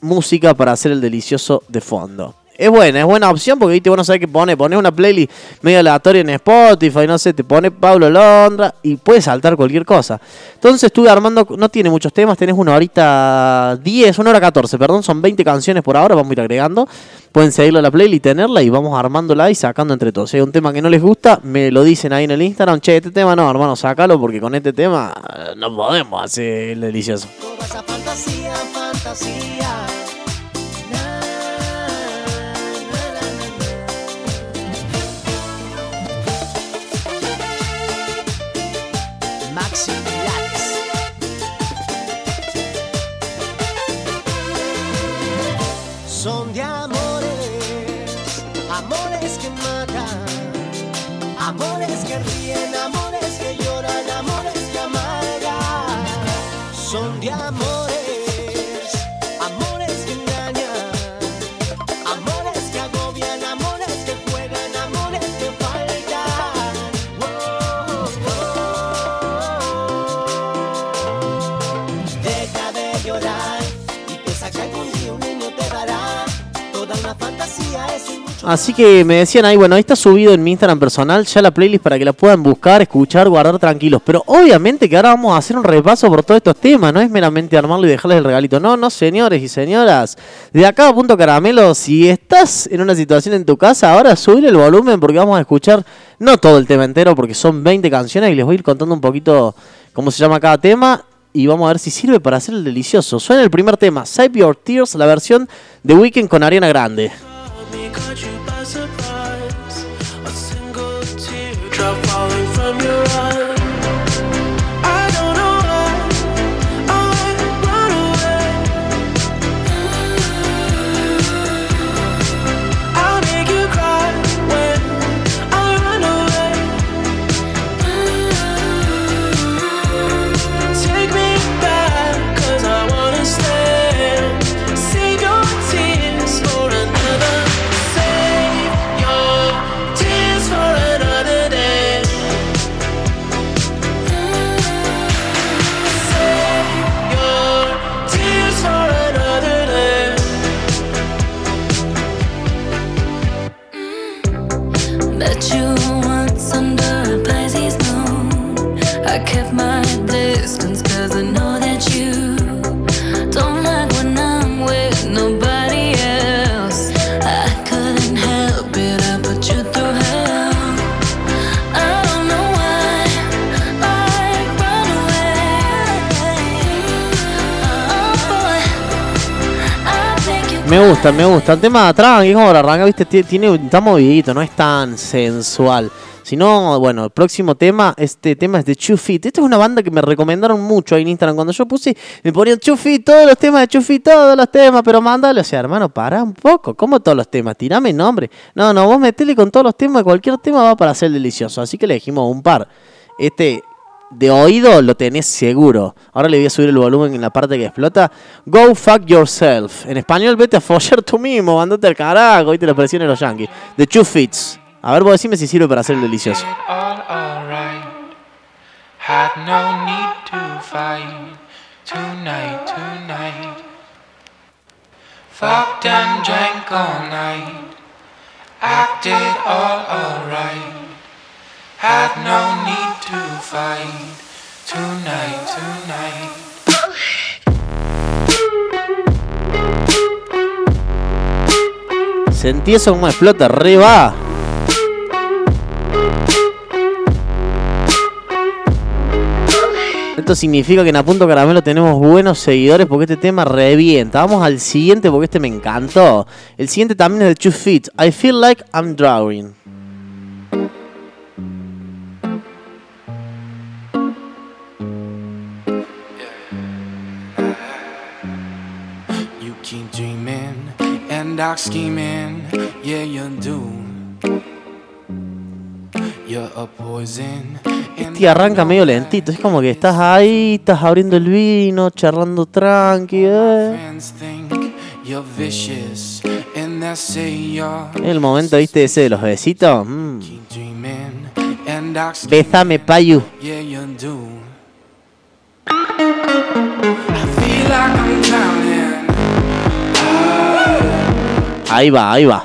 música para hacer el delicioso de fondo. Es buena, es buena opción porque viste, vos no sabés qué pone. Pones una playlist medio aleatoria en Spotify, no sé, te pone Pablo Londra y puede saltar cualquier cosa. Entonces estuve armando, no tiene muchos temas, tenés una horita 10, una hora 14, perdón, son 20 canciones por ahora, vamos a ir agregando. Pueden seguirlo a la playlist tenerla y vamos armándola y sacando entre todos. Si hay un tema que no les gusta, me lo dicen ahí en el Instagram, che, este tema no, hermano, sácalo porque con este tema no podemos hacer el delicioso.
Toda esa fantasía, fantasía.
Así que me decían ahí, bueno, ahí está subido en mi Instagram personal ya la playlist para que la puedan buscar, escuchar, guardar tranquilos. Pero obviamente que ahora vamos a hacer un repaso por todos estos temas, no es meramente armarlo y dejarles el regalito. No, no, señores y señoras. De acá a punto caramelo, si estás en una situación en tu casa, ahora subir el volumen porque vamos a escuchar no todo el tema entero porque son 20 canciones y les voy a ir contando un poquito cómo se llama cada tema. Y vamos a ver si sirve para hacer el delicioso. Suena el primer tema, Save Your Tears, la versión de Weekend con Ariana Grande.
Me
gusta. El tema de es como la arranca, viste, Tie- tiene, está movidito, no es tan sensual. Sino, bueno, el próximo tema, este tema es de Feet. Esta es una banda que me recomendaron mucho ahí en Instagram. Cuando yo puse, me ponían Feet, todos los temas de Feet, todos los temas, pero mándale, o sea, hermano, para un poco. ¿Cómo todos los temas? Tirame nombre. No, no, vos metele con todos los temas, cualquier tema va para ser delicioso. Así que le dijimos un par. Este, de oído lo tenés seguro. Ahora le voy a subir el volumen en la parte que explota. Go fuck yourself. En español, vete a follar tú mismo, andate al carajo. Y te lo presionen los yankees. The Two Fits. A ver, vos decime si sirve para hacer el delicioso.
all alright. Had no need to fight tonight, tonight. Fucked and drank all night. Acted all alright. No need to fight tonight, tonight.
Sentí eso como explota, va. Esto significa que en Apunto Caramelo tenemos buenos seguidores porque este tema revienta. Vamos al siguiente porque este me encantó. El siguiente también es de Two Feet. I feel like I'm drawing.
Dark scheming, yeah you do. You're a poison.
Este arranca medio lentito. Es como que estás ahí, estás abriendo el vino, charlando tranqui. eh. El momento, viste, ese de los besitos. Mm. Besame, payu. Ahí va, ahí va.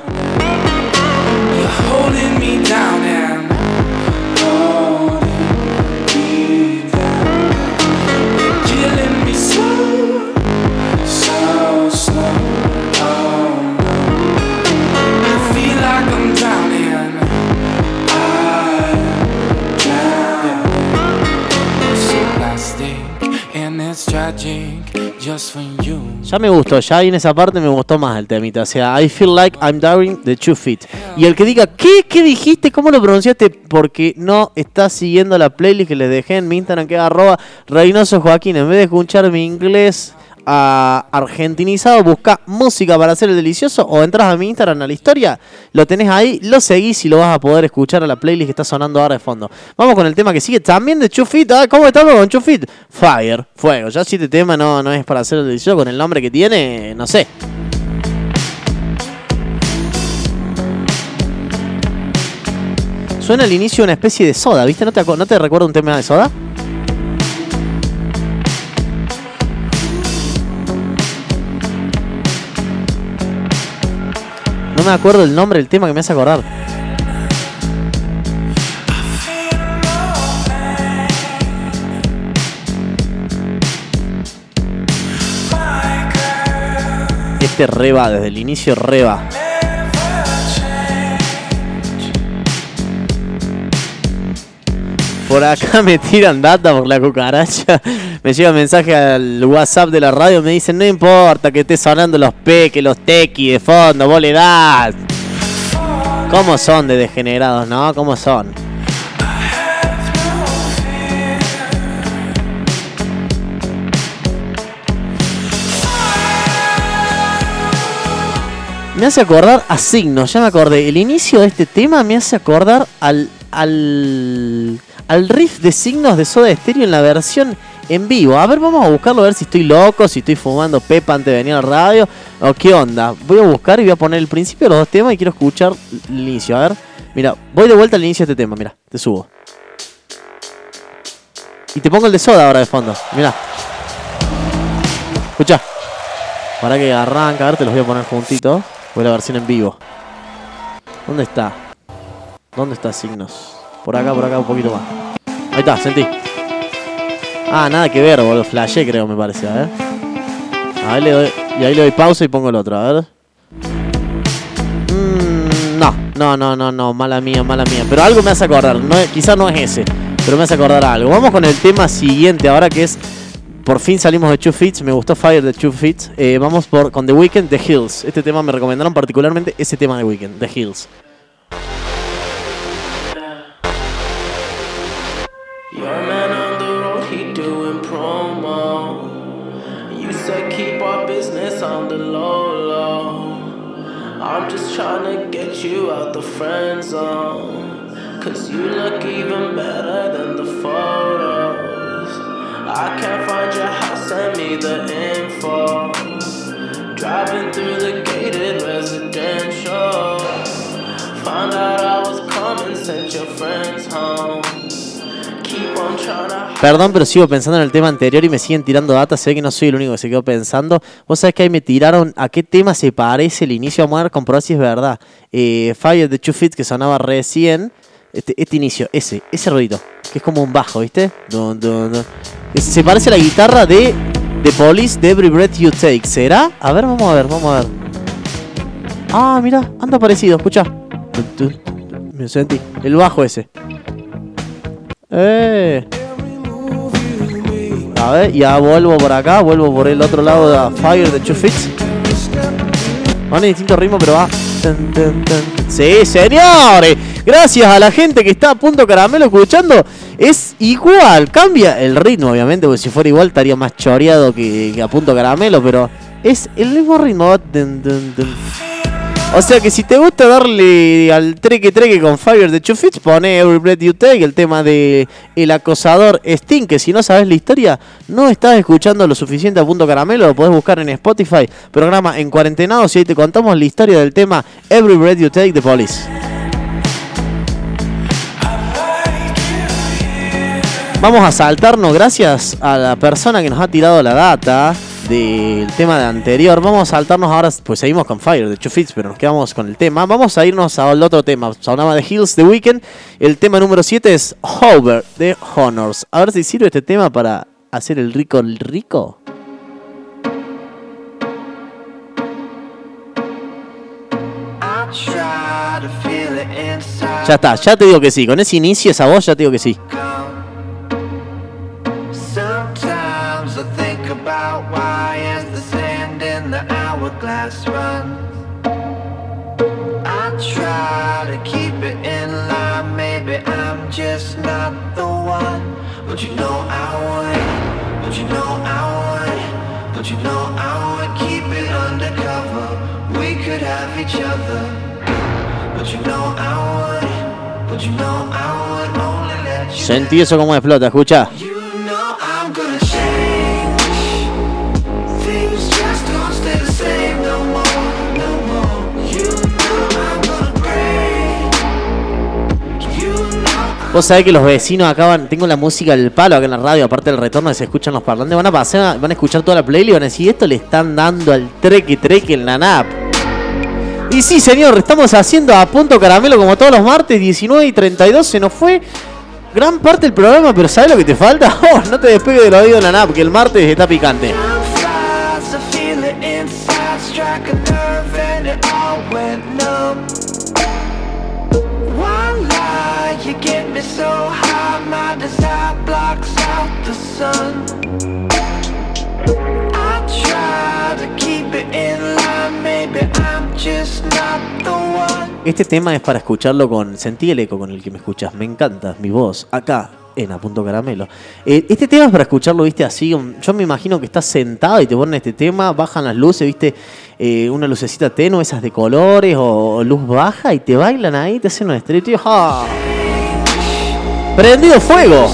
You're
Ya me gustó, ya ahí en esa parte me gustó más el temita. O sea, I feel like I'm dying the two feet. Y el que diga, ¿qué? ¿Qué dijiste? ¿Cómo lo pronunciaste? Porque no está siguiendo la playlist que les dejé en mi Instagram, que es arroba Reynoso Joaquín. En vez de escuchar mi inglés ah, argentinizado, busca música para hacer el delicioso o entras a mi Instagram a la historia, lo tenés ahí, lo seguís y lo vas a poder escuchar a la playlist que está sonando ahora de fondo. Vamos con el tema que sigue también de Chufit. Ah, ¿Cómo estamos con Chufit? Fire, fuego. Ya si este tema no, no es para hacer el delicioso con el nombre que tiene, no sé. Suena al inicio una especie de soda, ¿viste? ¿No te, ¿No te recuerda un tema de soda? No me acuerdo el nombre del tema que me hace acordar. Este reba, desde el inicio reba. Por acá me tiran data por la cucaracha. Me llega mensaje al WhatsApp de la radio. Me dicen, no importa que esté sonando los P, que los tequi de fondo, vos le das. ¿Cómo son de degenerados, no? ¿Cómo son? Me hace acordar a signos, ya me acordé. El inicio de este tema me hace acordar al, al, al riff de signos de Soda Stereo en la versión en vivo. A ver, vamos a buscarlo a ver si estoy loco, si estoy fumando pepa antes de venir a la radio o qué onda. Voy a buscar y voy a poner el principio de los dos temas y quiero escuchar el inicio. A ver, mira, voy de vuelta al inicio de este tema, mira, te subo. Y te pongo el de Soda ahora de fondo, mira. Escucha. Para que arranca, a ver, te los voy a poner juntitos. Voy a la versión en vivo. ¿Dónde está? ¿Dónde está signos? Por acá, por acá, un poquito más. Ahí está, sentí. Ah, nada que ver, boludo. Flashé, creo, me parece, a ver. Le doy, y ahí le doy pausa y pongo el otro, a ver. Mm, no, no, no, no, no, mala mía, mala mía. Pero algo me hace acordar. No, quizás no es ese, pero me hace acordar algo. Vamos con el tema siguiente ahora que es. Por fin salimos de Two Fits, me gustó Fire de Two Fits. Eh, vamos por, con The Weeknd, The Hills. Este tema me recomendaron particularmente ese tema de Weeknd, The Hills.
I'm just trying to get you out the friend zone. Cause you look even better than the photos. I can't find your house, send me the info. Driving through the gated residential. Found out I was coming, sent your friends home.
Perdón, pero sigo pensando en el tema anterior y me siguen tirando data. Sé que no soy el único que se quedó pensando. Vos sabés que ahí me tiraron a qué tema se parece el inicio. Vamos a ver, comprobar si es verdad. Eh, Fire Two Feet que sonaba recién. Este, este inicio, ese, ese ruido. Que es como un bajo, ¿viste? Dun, dun, Se parece a la guitarra de The Police de Every Breath You Take. ¿Será? A ver, vamos a ver, vamos a ver. Ah, mira, anda parecido, escucha. Me sentí. El bajo ese. Eh. A ver, ya vuelvo por acá, vuelvo por el otro lado de Fire de Two Fits. Van en distinto ritmo, pero va. Sí, señores. Gracias a la gente que está a punto caramelo escuchando. Es igual, cambia el ritmo, obviamente, porque si fuera igual estaría más choreado que, a punto caramelo, pero es el mismo ritmo. O sea que si te gusta darle al treque treque con Fire de Chufits, pone Every Breath You Take, el tema de el acosador Sting, que si no sabes la historia, no estás escuchando lo suficiente a punto caramelo, lo podés buscar en Spotify, programa en cuarentenados y ahí te contamos la historia del tema Every Breath You Take de Police. Vamos a saltarnos gracias a la persona que nos ha tirado la data del tema de anterior. Vamos a saltarnos ahora, pues seguimos con Fire de Chufits, pero nos quedamos con el tema. Vamos a irnos al otro tema. Sonaba de Hills The Weekend. El tema número 7 es Hover de Honors. A ver si sirve este tema para hacer el rico el rico. Ya está, ya te digo que sí. Con ese inicio, esa voz, ya te digo que sí.
But you know I would, but you know I would, but you know I would keep it undercover. We could have each other, but you know I would, but you know I would only let you.
Sentí eso como explota, escucha.
You
Vos sabés que los vecinos acaban, tengo la música del palo acá en la radio, aparte del retorno se escuchan los parlantes, van a pasar, van a escuchar toda la playlist y van a decir, esto le están dando al treque treque en la NAP. Y sí, señor, estamos haciendo a punto caramelo como todos los martes, 19 y 32, se nos fue gran parte del programa, pero ¿sabes lo que te falta? Oh, no te despegues del oído de la NAP, que el martes está picante.
Sun. I try to keep it in line, maybe I'm just not the one.
Este tema es para escucharlo con. Sentí el eco con el que me escuchas. Me encanta mi voz acá en A Punto Caramelo. Eh, este tema es para escucharlo, viste, así. Yo me imagino que estás sentado y te ponen este tema, bajan las luces, viste, eh, una lucecita tenue, esas de colores o, o luz baja y te bailan ahí, te hacen un estreno. y, ¡ja! ¡Prendido fuego!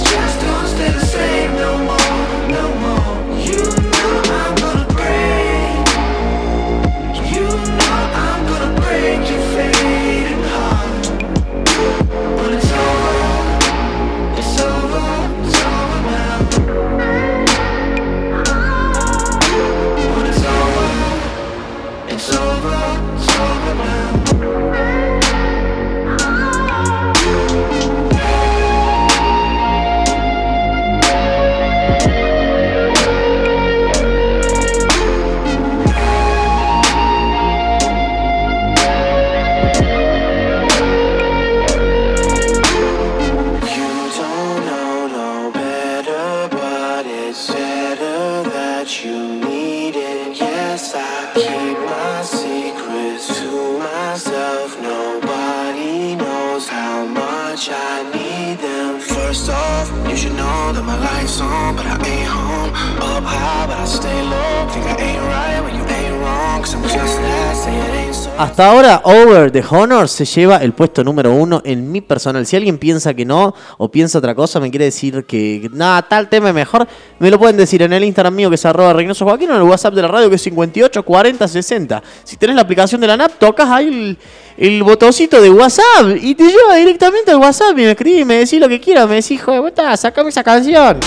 Hasta ahora, Over the Honor se lleva el puesto número uno en mi personal. Si alguien piensa que no o piensa otra cosa, me quiere decir que nada, tal tema es mejor, me lo pueden decir en el Instagram mío que es arroba Reynoso Joaquín o en el WhatsApp de la radio que es 58 40 60. Si tenés la aplicación de la NAP, tocas ahí el, el botoncito de WhatsApp y te lleva directamente al WhatsApp y me escribís y me decís lo que quieras. Me decís, hijo de puta, sacame esa canción.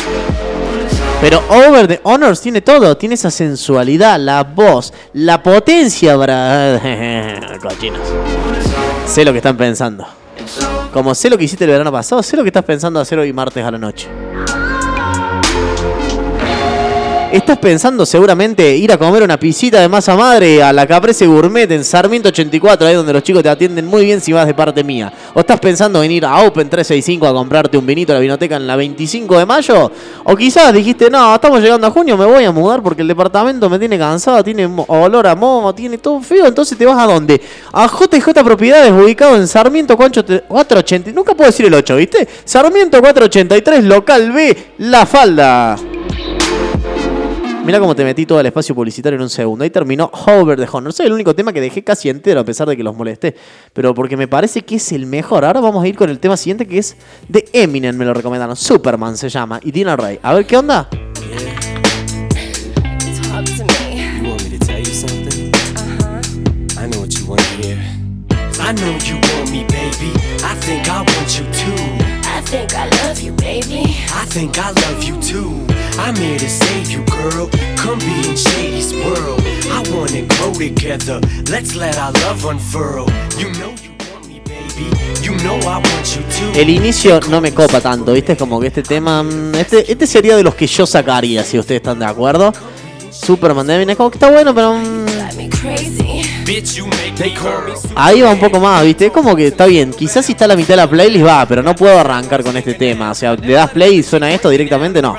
Pero Over the Honors tiene todo, tiene esa sensualidad, la voz, la potencia para... Cochinos. Sé lo que están pensando. Como sé lo que hiciste el verano pasado, sé lo que estás pensando hacer hoy martes a la noche. Estás pensando seguramente ir a comer una pisita de masa madre a la Caprese Gourmet en Sarmiento 84, ahí donde los chicos te atienden muy bien si vas de parte mía. O estás pensando en ir a Open 365 a comprarte un vinito a la vinoteca en la 25 de mayo. O quizás dijiste, no, estamos llegando a junio, me voy a mudar porque el departamento me tiene cansado, tiene olor a moho, tiene todo feo. Entonces te vas a dónde? A JJ Propiedades, ubicado en Sarmiento 480. Nunca puedo decir el 8, ¿viste? Sarmiento 483, local B, La Falda. Mira cómo te metí todo el espacio publicitario en un segundo. Ahí terminó Hover the Honor. Soy el único tema que dejé casi entero a pesar de que los molesté. Pero porque me parece que es el mejor. Ahora vamos a ir con el tema siguiente que es de Eminem. Me lo recomendaron. Superman se llama. Y Dina Ray. A ver qué onda.
Talk to me.
You want me to tell you something? I know what you want to hear. I know you want me, baby. I think I want you too.
I think I love you, baby.
I think I love you too. I'm here to save you, girl. Come be in Shady's world. I wanna grow together. Let's let our love unfurl. You know you want me, baby. You know I want you too.
El inicio no me copa tanto, ¿viste? Como que este tema. mm, Este, este sería de los que yo sacaría, si ustedes están de acuerdo. Superman de Eminem. Como que está bueno, pero. mm, Ahí va un poco más, ¿viste? Es como que está bien. Quizás si está la mitad de la playlist va, pero no puedo arrancar con este tema. O sea, le das play y suena esto directamente, no.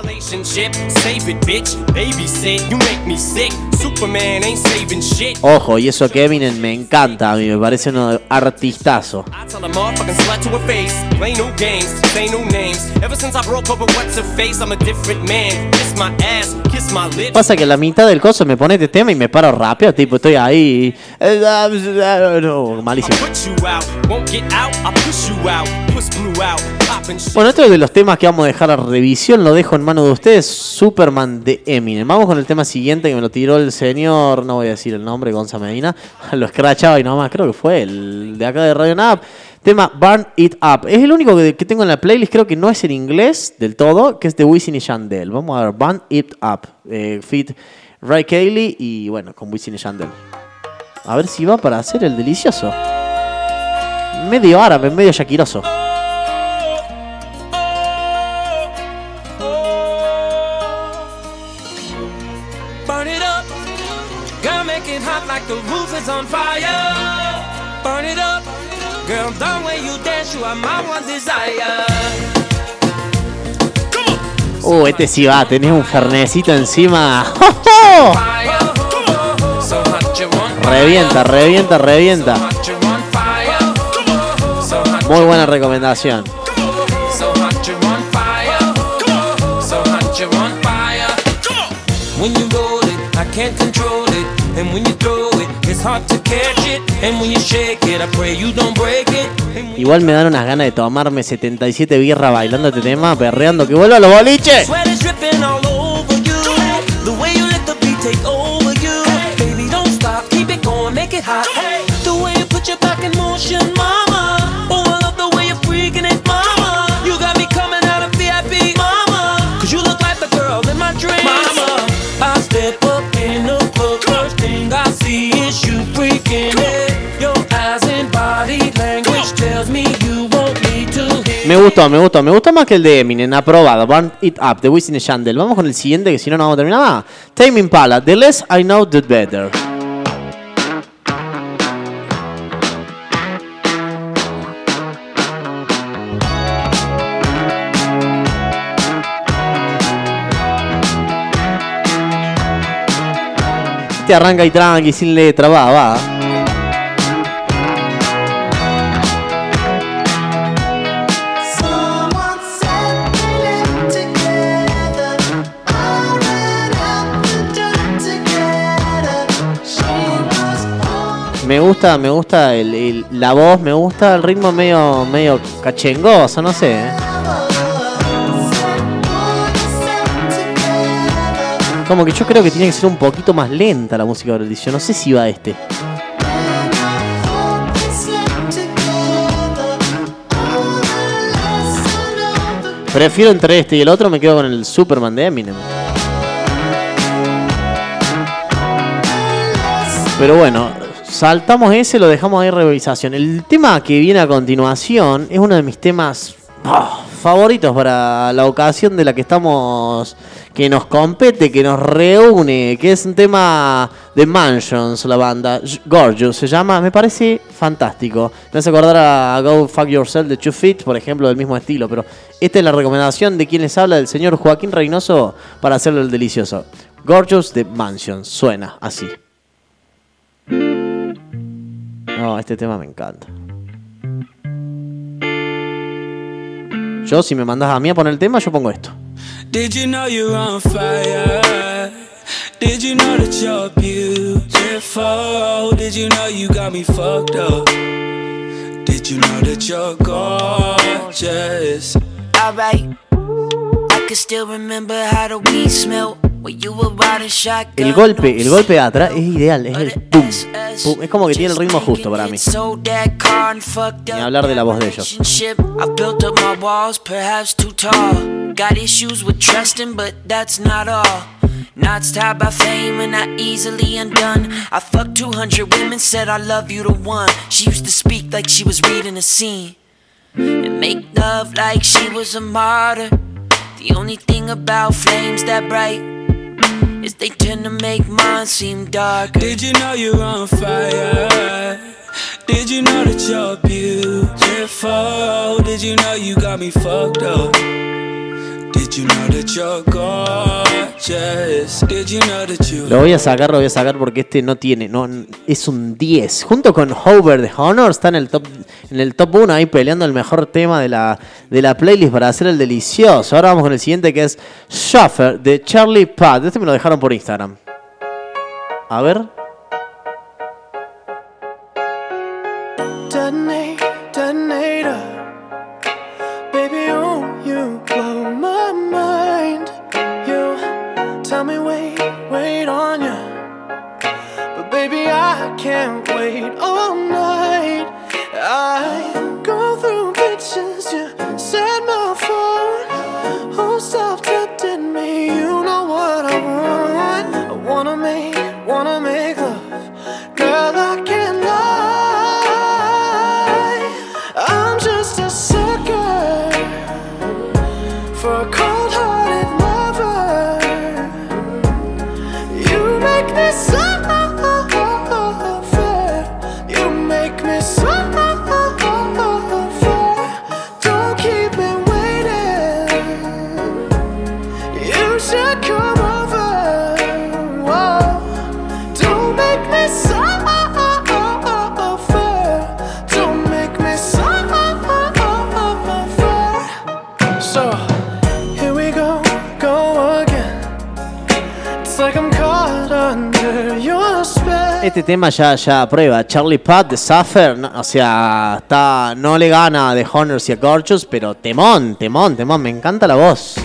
Ojo, y eso que Eminem me encanta a mí, me parece un artistazo. Pasa que la mitad del coso me pone este tema y me paro rápido, tipo, estoy ahí. No, malísimo. Bueno, esto es de los temas que vamos a dejar a revisión, lo dejo en manos de ustedes. Superman de Eminem. Vamos con el tema siguiente que me lo tiró el señor, no voy a decir el nombre, Gonza Medina. Lo escrachaba y nomás, creo que fue el de acá de Radio Nav. Tema Burn It Up. Es el único que, que tengo en la playlist, creo que no es en inglés del todo, que es de Wisin y Yandel. Vamos a ver, Burn It Up. Eh, fit Ray Cayley y bueno, con Wisin y Yandel. A ver si va para hacer el delicioso. Medio árabe, medio
desire.
Uh, este sí va, tenés un fernecito encima.
You want
Revienta, revienta, revienta. Muy buena recomendación.
so hot you want fire. So hot you want fire. When you roll it, I can't control it. And when you throw it, it's hard to catch it. And when you shake it, I pray you don't break it.
Igual me dan unas ganas de tomarme 77 birras bailando este tema, perreando que vuelva a los boliches.
Going, make. The way you put your back in motion, mama. Oh, I love the way you're freaking it, mama. You got me coming out of VIP, mama. Cause you look like the girl in my dreams, mama. I step up in the club, first thing I see is you freaking it. Your eyes and body language tells me you want me to hit.
Me gustó, me gustó, me gustó más que el de Eminem, aprobado. Burn It Up, de Wisin y Yandel. Vamos con el siguiente, que si no, no vamos a terminar más. Tame Impala, The Less I Know, The Better. Te arranca y tranqui, sin letra, va, va. Me gusta, me gusta el, el- la voz, me gusta el ritmo medio, medio cachengoso, no sé. ¿eh? Como que yo creo que tiene que ser un poquito más lenta la música de Yo no sé si va este. Prefiero entre este y el otro, me quedo con el Superman de Eminem. Pero bueno, saltamos ese, lo dejamos ahí en revisación. El tema que viene a continuación es uno de mis temas ah, favoritos para la ocasión de la que estamos, que nos compete, que nos reúne, que es un tema de Mansions, la banda. Gorgeous se llama, me parece fantástico. Me hace acordar a Go Fuck Yourself de Two Feet, por ejemplo, del mismo estilo, pero esta es la recomendación de quien les habla, del señor Joaquín Reynoso, para hacerlo el delicioso. Gorgeous de Mansions, suena así. No, este tema me encanta. Yo, si me mandas a mí a poner el tema, yo pongo esto.
Did you know you're on fire? Did you know that you're beautiful? Did you know you got me fucked up? Did you know that you're gorgeous?
Alright, I can still remember how the weed smelled
El golpe, el golpe de atrás es ideal, es el pum, pum. Es como que tiene el ritmo justo para mí. Ni hablar de la voz de ellos.
Got issues with trusting, but that's not all. Knots tied by fame and not easily undone. I fucked 200 women, said I love you to one. She used to speak like she was reading a scene and make love like she was a martyr. The only thing about flames that bright they tend to make mine seem darker.
Did you know you're on fire? Did you know that you're beautiful? Did you know you got me fucked up? Did you know that you're gorgeous? Did you know that you
Lo voy a sacar, lo voy a sacar porque este no tiene, no es un 10. Junto con Hover de Honor está en el top en el top 1 ahí peleando el mejor tema de la, de la playlist para hacer el delicioso. Ahora vamos con el siguiente que es Shuffle de Charlie Pat. Este me lo dejaron por Instagram. A ver.
Ya,
ya prueba. Charlie Pat de Suffer, no, o sea, está, no le gana de Honors y a Gorgeous, pero temón, temón, temón. Me encanta la voz.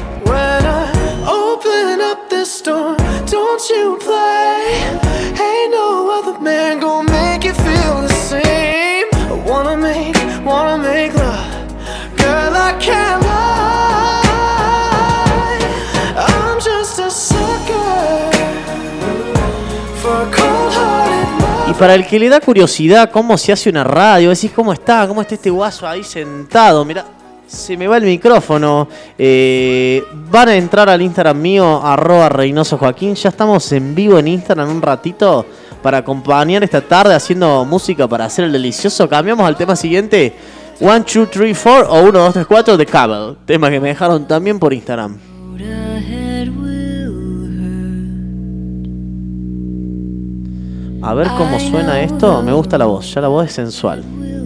Para el que le da curiosidad cómo se hace una radio, decís cómo está, cómo está este guaso ahí sentado, mira, se me va el micrófono. Eh, van a entrar al Instagram mío, arroba Reynoso Joaquín. Ya estamos en vivo en Instagram un ratito para acompañar esta tarde haciendo música para hacer el delicioso. Cambiamos al tema siguiente. 1, 2, 3, 4 o 1, 2, 3, 4 de Cable. Tema que me dejaron también por Instagram. A ver cómo suena esto. Me gusta la voz. Ya la voz es sensual.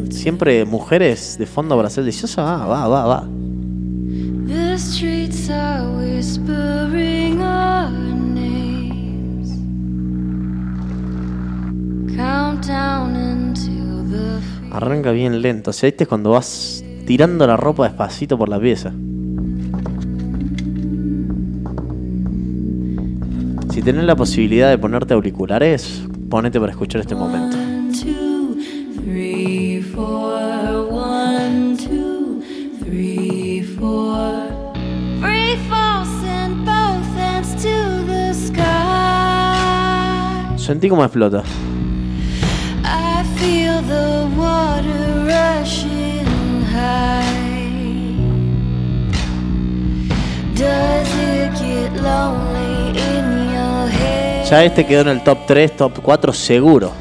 Siempre mujeres de fondo para ser deliciosa. Ah, va, va, va.
The streets are whispering our names. Countdown into the
Arranca bien lento. O sea, este es cuando vas tirando la ropa despacito por la pieza. Si tenés la posibilidad de ponerte auriculares, Ponete para escuchar este momento.
Two, three, four, one, two, three, four. Both hands to the sky.
Sentí como explota. Ya este quedó en el top 3, top 4 seguro.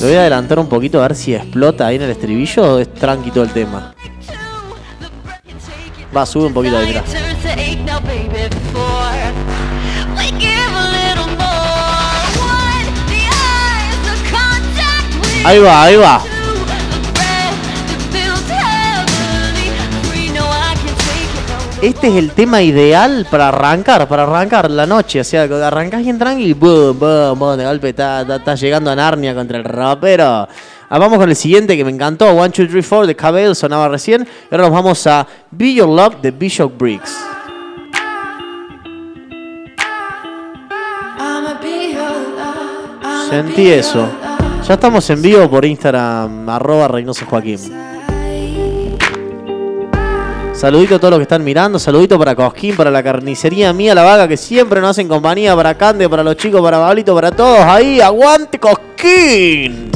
Le voy a adelantar un poquito a ver si explota ahí en el estribillo o es tranqui todo el tema. Va, sube un poquito ahí, mira. Ahí va, ahí va. Este es el tema ideal para arrancar, para arrancar la noche. O sea, arrancás bien tranqui, boom, boom, boom, de golpe estás llegando a Narnia contra el rapero. Ah, vamos con el siguiente que me encantó, One, Two, Three, Four de Cabell, sonaba recién. Y ahora nos vamos a Be Your Love de Bishop Briggs. Sentí eso. Ya estamos en vivo por Instagram, arroba Reynoso Joaquín. Saludito a todos los que están mirando, saludito para Cosquín, para la carnicería mía, la vaga, que siempre nos hacen compañía, para Cande, para los chicos, para Pablito, para todos. Ahí, aguante Cosquín.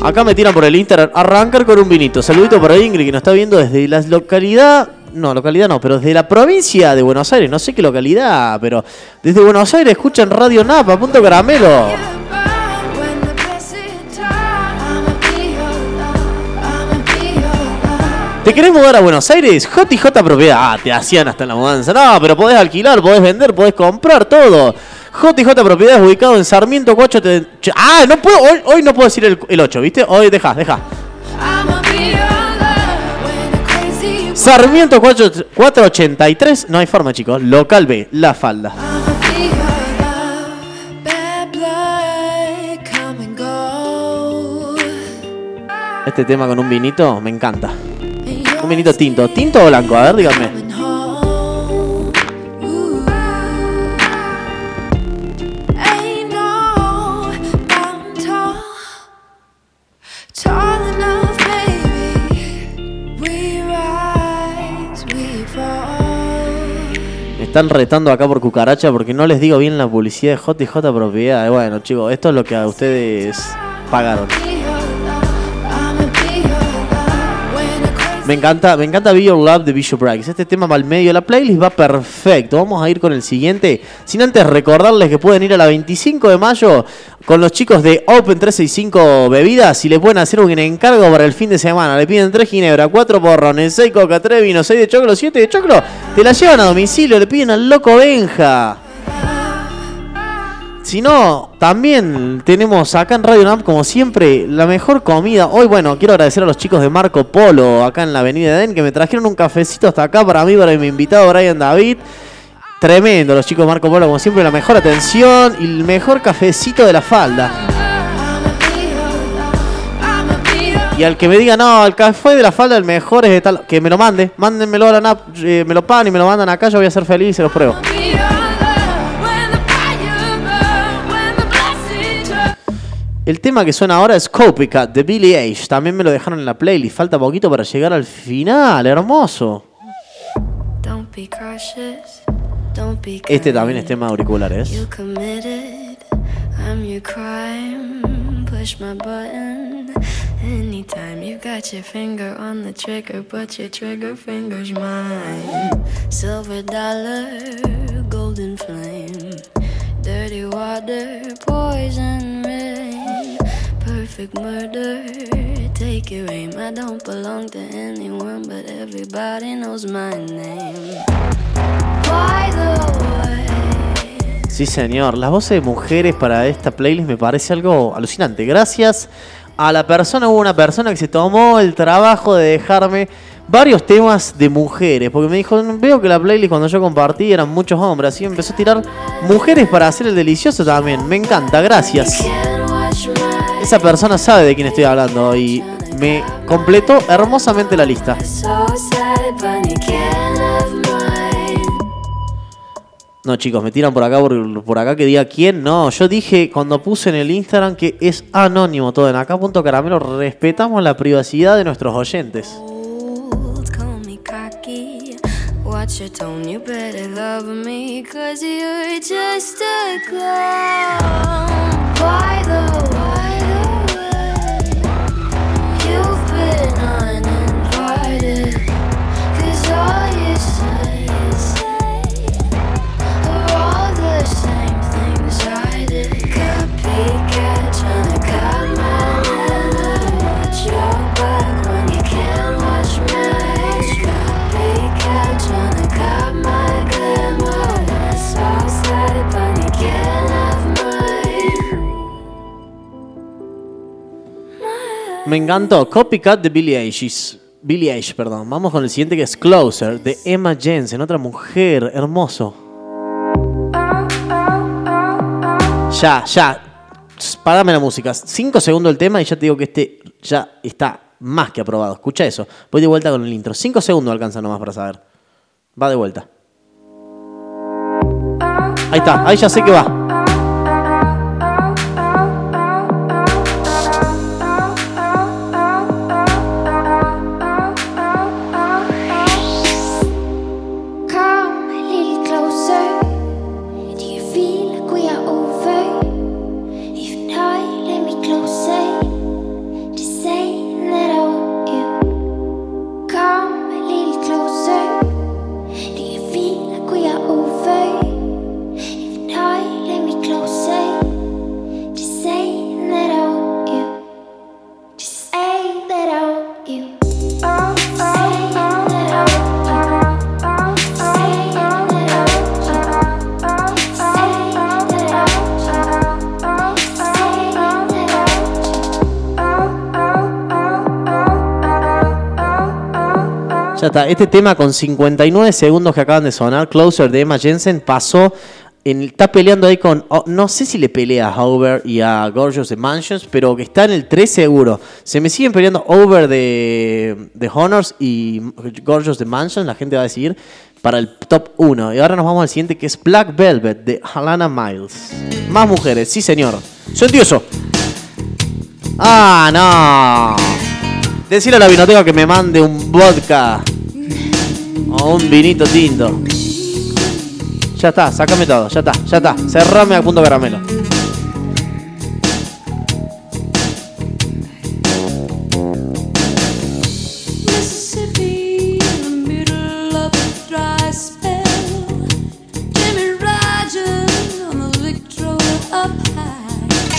Acá me tiran por el Instagram, arrancar con un vinito. Saludito para Ingrid, que nos está viendo desde la localidad, no, localidad no, pero desde la provincia de Buenos Aires, no sé qué localidad, pero desde Buenos Aires escuchan Radio Napa, punto caramelo. ¿Te querés mudar a Buenos Aires? JJ Propiedad. Ah, te hacían hasta en la mudanza. No, pero podés alquilar, podés vender, podés comprar todo. JJ Propiedades ubicado en Sarmiento 4. Ah, no puedo, hoy, no puedo decir el, el 8, ¿viste? Hoy dejá, dejá. Sarmiento 4, 483. No hay forma, chicos. Local B, La Falda. Este tema con un vinito me encanta. Un vinito tinto. ¿Tinto o blanco? A ver, díganme. Están retando acá por cucaracha porque no les digo bien la publicidad de JJ Propiedades. Bueno, chicos, esto es lo que a ustedes pagaron. Me encanta, me encanta Be Your Love de Bishop Briggs. Este tema va al medio. La playlist va perfecto. Vamos a ir con el siguiente. Sin antes recordarles que pueden ir a la 25 de mayo con los chicos de Open 365 Bebidas y le pueden hacer un encargo para el fin de semana. Le piden 3 ginebra, 4 porrones, 6 coca, 3 vinos, 6 de choclo, 7 de choclo. Te la llevan a domicilio. Le piden al loco Benja. Si no, también tenemos acá en Radio Nap, como siempre, la mejor comida. Hoy, bueno, quiero agradecer a los chicos de Marco Polo, acá en la Avenida Edén, que me trajeron un cafecito hasta acá para mí, para mi invitado Brian David. Tremendo, los chicos de Marco Polo, como siempre, la mejor atención y el mejor cafecito de la falda. Y al que me diga, no, el café de la falda, el mejor es de tal, que me lo mande, mándenmelo a la NAP, eh, me lo pagan y me lo mandan acá, yo voy a ser feliz y se los pruebo. El tema que suena ahora es Copycat de Billy Age. También me lo dejaron en la playlist. Falta poquito para llegar al final. Hermoso.
Don't be cautious, don't be
Este también es tema de auriculares.
You committed, I'm your crime. Push my button anytime. You got your finger on the trigger, but your trigger finger's mine. Silver dollar, golden flame. Dirty water, poison rain. Perfect murder, take your aim. I don't belong to anyone, but everybody knows my name. By the way.
Sí, señor. Las voces de mujeres para esta playlist me parece algo alucinante. Gracias a la persona, hubo una persona que se tomó el trabajo de dejarme varios temas de mujeres. Porque me dijo, veo que la playlist cuando yo compartí eran muchos hombres. Así empezó a tirar mujeres para hacer el delicioso también. Me encanta, gracias. Esa persona sabe de quién estoy hablando y me completó hermosamente la lista. No, chicos, me tiran por acá, por, por acá que diga quién. No, yo dije cuando puse en el Instagram que es anónimo todo. En acá.caramelo respetamos la privacidad de nuestros oyentes.
Watch your. You better love me, cause you're just a clown. Why the, why Me
encantó. Copycat de Billie Eilish. Billie Eilish, perdón. Vamos con el siguiente que es Closer, de Emma Jensen, otra mujer, hermoso. Ya, ya. Párame la música. Cinco segundos el tema y ya te digo que este ya está más que aprobado. Escucha eso. Voy de vuelta con el intro. Cinco segundos alcanza nomás para saber. Va de vuelta. Ahí está, ahí ya sé que va. Ya está, este tema con 59 segundos que acaban de sonar, Closer de Emma Jensen, pasó. Está peleando ahí con. oh, no sé si le pelea a Over y a Gorgeous de Mansions, pero que está en el 3 seguro. Se me siguen peleando Over de, de Honors y Gorgeous de Mansions, la gente va a decir, para el top 1. Y ahora nos vamos al siguiente que es Black Velvet de Alana Miles. Más mujeres, sí señor. Soy eso. Ah, no. Decirle a la vinoteca que me mande un vodka o un vinito tinto. Ya está, sácame todo, ya está, ya está. Cerrame a punto caramelo.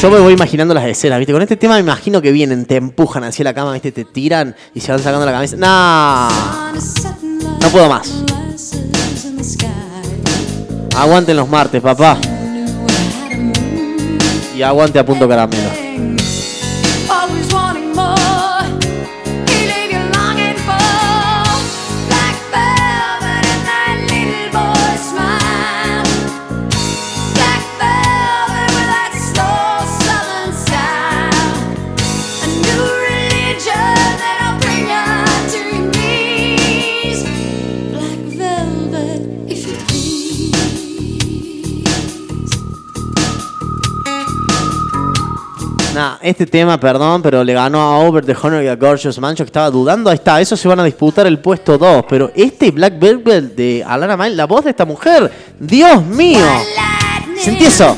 Yo me voy imaginando las escenas, ¿viste? Con este tema me imagino que vienen, te empujan hacia la cama, ¿viste? Te tiran y se van sacando la cabeza. ¡No! No puedo más. Aguanten los martes, papá. Y aguante a punto caramelo. Nah, este tema, perdón, pero le ganó a Over the Honor y a Gorgeous Mancho que estaba dudando. Ahí está, esos se van a disputar el puesto 2. Pero este Black Velvet de Alana Miles, la voz de esta mujer, Dios mío. Sentí eso.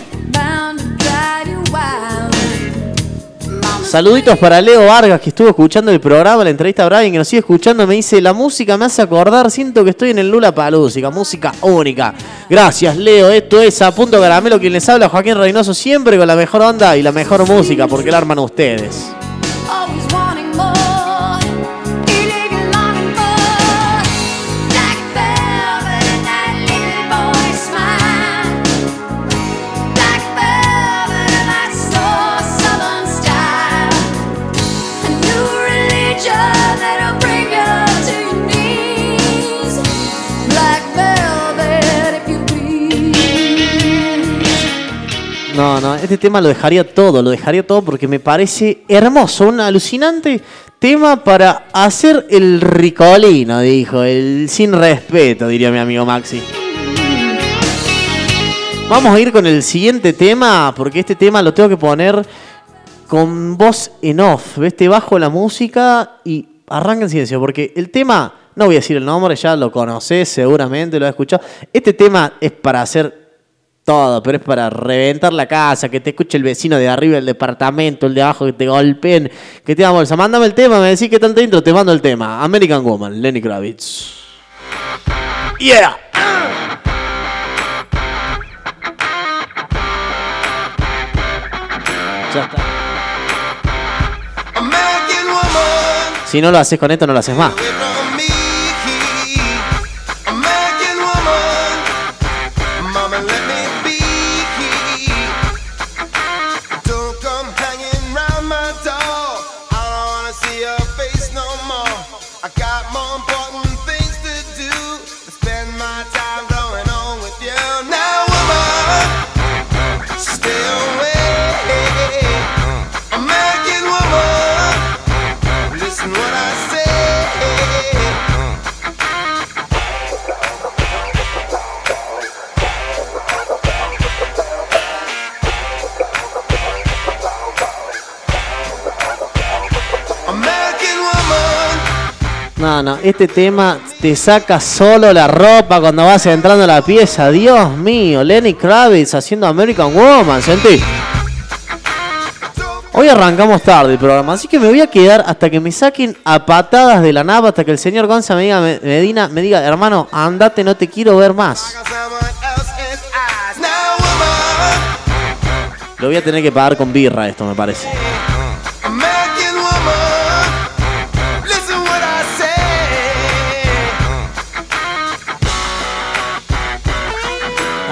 Saluditos para Leo Vargas que estuvo escuchando el programa, la entrevista a Brian que nos sigue escuchando. Me dice: La música me hace acordar, siento que estoy en el Lula Palúsica, música única. Gracias, Leo. Esto es a punto caramelo. Quien les habla, Joaquín Reynoso, siempre con la mejor onda y la mejor música, porque la arman ustedes. Este tema lo dejaría todo, lo dejaría todo porque me parece hermoso, un alucinante tema para hacer el ricolino, dijo, el sin respeto, diría mi amigo Maxi. Vamos a ir con el siguiente tema, porque este tema lo tengo que poner con voz en off. ¿Ves? Te bajo la música y arranca en silencio, porque el tema No voy a decir el nombre, ya lo conocés seguramente, lo has escuchado. Este tema es para hacer todo, pero es para reventar la casa, que te escuche el vecino de arriba del departamento, el de abajo, que te golpeen, que te hagan bolsa. Mándame el tema, me decís qué tal te intro, te mando el tema. American Woman, Lenny Kravitz. Yeah. Ya está. Si no lo haces con esto, no lo haces más. Este tema te saca solo la ropa cuando vas entrando a la pieza. Dios mío, Lenny Kravitz haciendo American Woman, sentí. Hoy arrancamos tarde el programa, así que me voy a quedar hasta que me saquen a patadas de la nave, hasta que el señor Gonza me diga, me- Medina, me diga, hermano, andate, no te quiero ver más. Lo voy a tener que pagar con birra esto, me parece.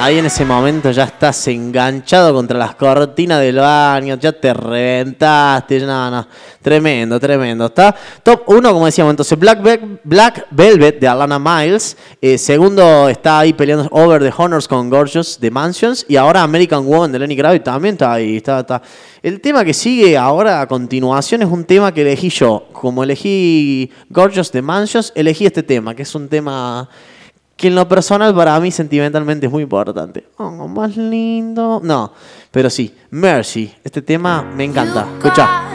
Ahí en ese momento ya estás enganchado contra las cortinas del baño, ya te reventaste, no, no, tremendo, tremendo. Está top 1, como decíamos, entonces Black, Ve- Black Velvet de Alana Miles, Eh, segundo está ahí peleando Over the Honors con Gorgeous de Mansions y ahora American Woman de Lenny Kravitz también está ahí, está, está. El tema que sigue ahora a continuación es un tema que elegí yo, como elegí Gorgeous de Mansions, elegí este tema, que es un tema que en lo personal para mí sentimentalmente es muy importante. Oh, más lindo. No, pero sí, Mercy. Este tema me encanta. Escucha.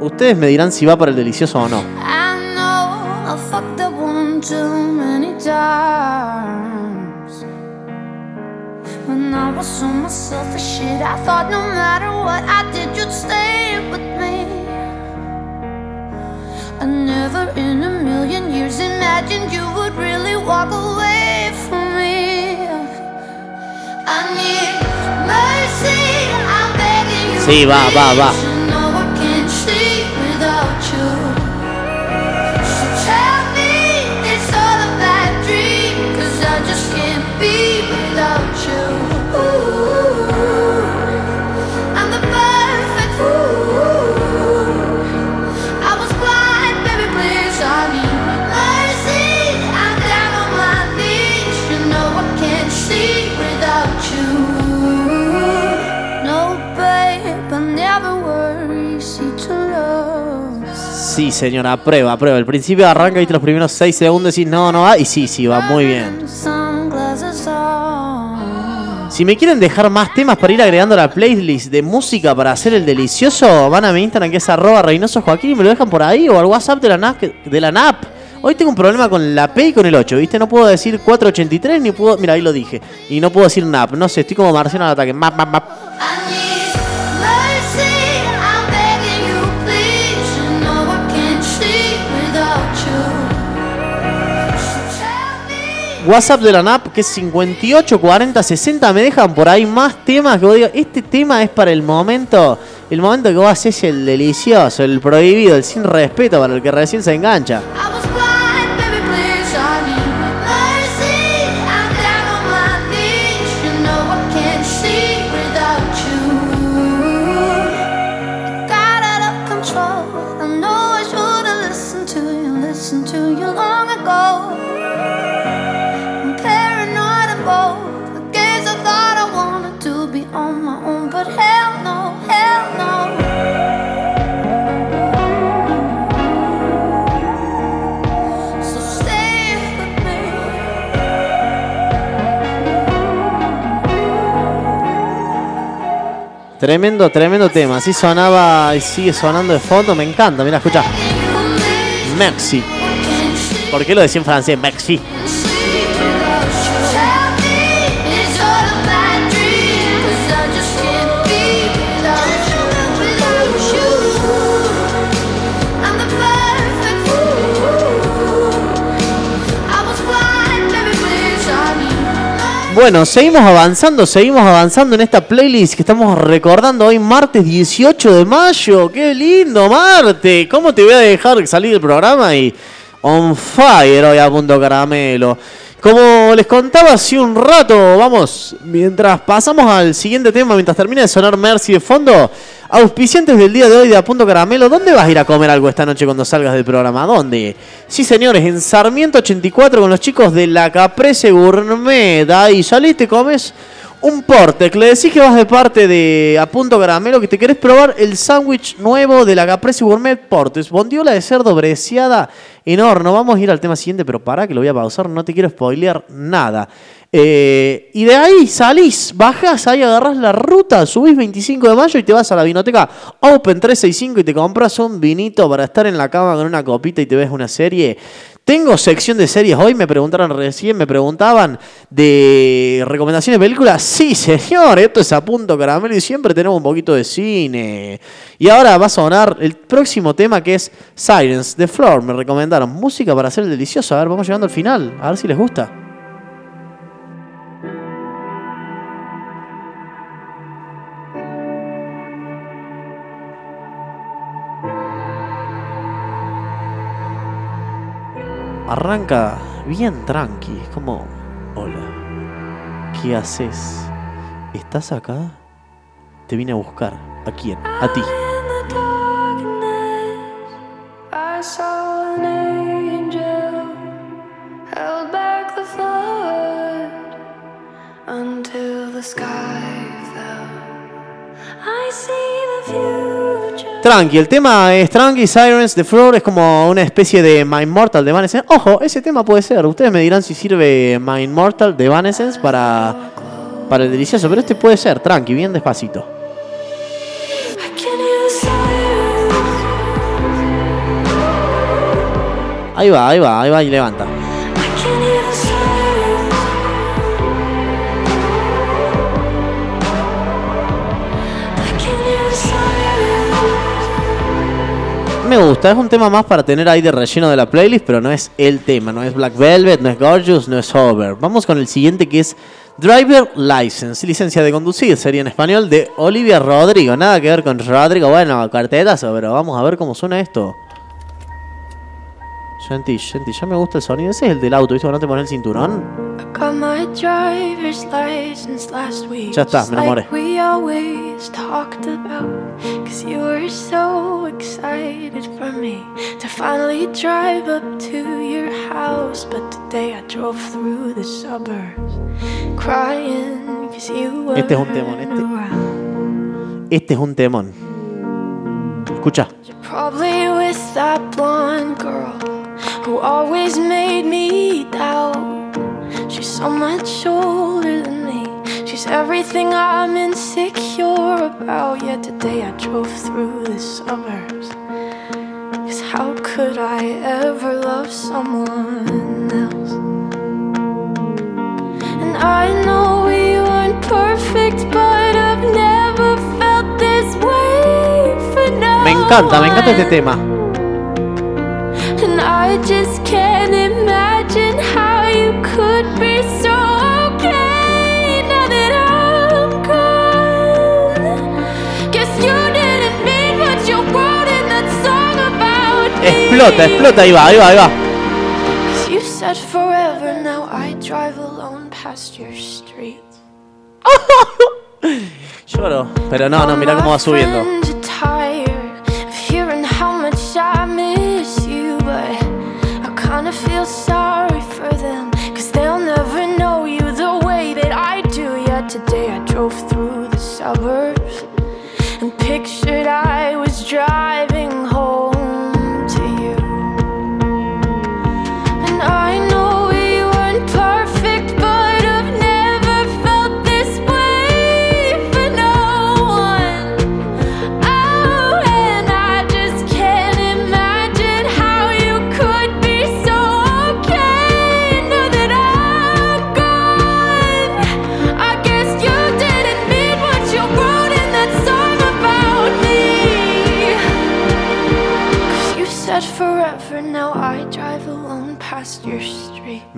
Ustedes me dirán si va para el delicioso o no.
I know I fucked up one too many times. When I was so myself as shit, I thought no matter what I did, you'd stay with me. I never in a million years imagined you would really walk away from me. I need mercy, I'm begging you.
Sí, va, va, va. Sí, señora, prueba, prueba. El principio arranca y los primeros 6 segundos decís no, no va. Y sí, sí, va muy bien. Si me quieren dejar más temas para ir agregando la playlist de música para hacer el delicioso, van a mi Instagram que es arroba Reynoso Joaquín y me lo dejan por ahí o al WhatsApp de la NAP. De la NAP. Hoy tengo un problema con la P y con el 8, ¿viste? No puedo decir 483 ni puedo... Mira, ahí lo dije. Y no puedo decir NAP. No sé, estoy como Marciano al ataque. Map, map, map. WhatsApp de la NAP que es 58 40 60. Me dejan por ahí más temas que digo. Este tema es para el momento. El momento que vos haces el delicioso, el prohibido, el sin respeto para el que recién se engancha. Tremendo, tremendo tema. Así sonaba y sigue sonando de fondo. Me encanta. Mira, escucha. Merci. ¿Por qué lo decía en francés? Merci. Bueno, seguimos avanzando, seguimos avanzando en esta playlist que estamos recordando hoy, martes 18 de mayo. ¡Qué lindo, Marte! ¿Cómo te voy a dejar salir del programa y on fire hoy a punto caramelo? Como les contaba hace un rato, vamos, mientras pasamos al siguiente tema, mientras termina de sonar Mercy de fondo, auspiciantes del día de hoy de A Punto Caramelo, ¿dónde vas a ir a comer algo esta noche cuando salgas del programa? ¿Dónde? Sí, señores, en Sarmiento 84 con los chicos de la Caprese Gourmet. Ahí salís, te comes un porte. Le decís que vas de parte de A Punto Caramelo, que te querés probar el sándwich nuevo de la Caprese Gourmet Portes. Bondiola de cerdo breciada en horno. Vamos a ir al tema siguiente, pero para que lo voy a pausar, no te quiero spoilear nada. Eh, y de ahí salís, bajás, ahí agarrás la ruta, subís 25 de mayo y te vas a la vinoteca Open 365 y te compras un vinito para estar en la cama con una copita y te ves una serie. Tengo sección de series hoy, me preguntaron recién, me preguntaban de recomendaciones de películas. Sí, señor, esto es a punto caramelo y siempre tenemos un poquito de cine. Y ahora va a sonar el próximo tema que es Silence, The Floor. Me recomendaron música para hacer el delicioso. A ver, vamos llegando al final, a ver si les gusta. Arranca bien tranqui. Es como, hola, ¿qué haces? ¿Estás acá? Te vine a buscar. ¿A quién? A ti.
Until the sky fell. I see the future.
Tranqui, el tema es Tranqui, Sirens, The Floor es como una especie de My Immortal de Evanescence. Ojo, ese tema puede ser. Ustedes me dirán si sirve My Immortal de Evanescence para, para el delicioso, pero este puede ser, tranqui, bien despacito. Ahí va, ahí va, ahí va y levanta. Me gusta, es un tema más para tener ahí de relleno de la playlist, pero no es el tema, no es Black Velvet, no es Gorgeous, no es Hover. Vamos con el siguiente que es Driver License, licencia de conducir, sería en español, de Olivia Rodrigo. Nada que ver con Rodrigo, bueno, cartetazo, pero vamos a ver cómo suena esto. Genti, Genti, ya me gusta el sonido. Ese es el del auto, ¿viste? No te pones el cinturón. Ya está, me enamoré.
Like we always talked about. Cause you were so excited for me to finally drive up to your house. But today I drove through the suburbs crying cause you were
Este es un temón, este. Este es un temón. Escucha.
Probably with that blonde girl who always made me doubt. She's so much older than me. She's everything I'm insecure about. Yet today I drove through the suburbs. Cause how could I ever love someone else? And I know we weren't perfect, but I've never felt this way for no
Me encanta, me encanta este tema.
And I just can't imagine how you could be so
Explota, explota, ahí va, ahí va, ahí va.
'Cause you said forever, now I drive alone past your street.
Lloro. Pero no, no, mira cómo va subiendo.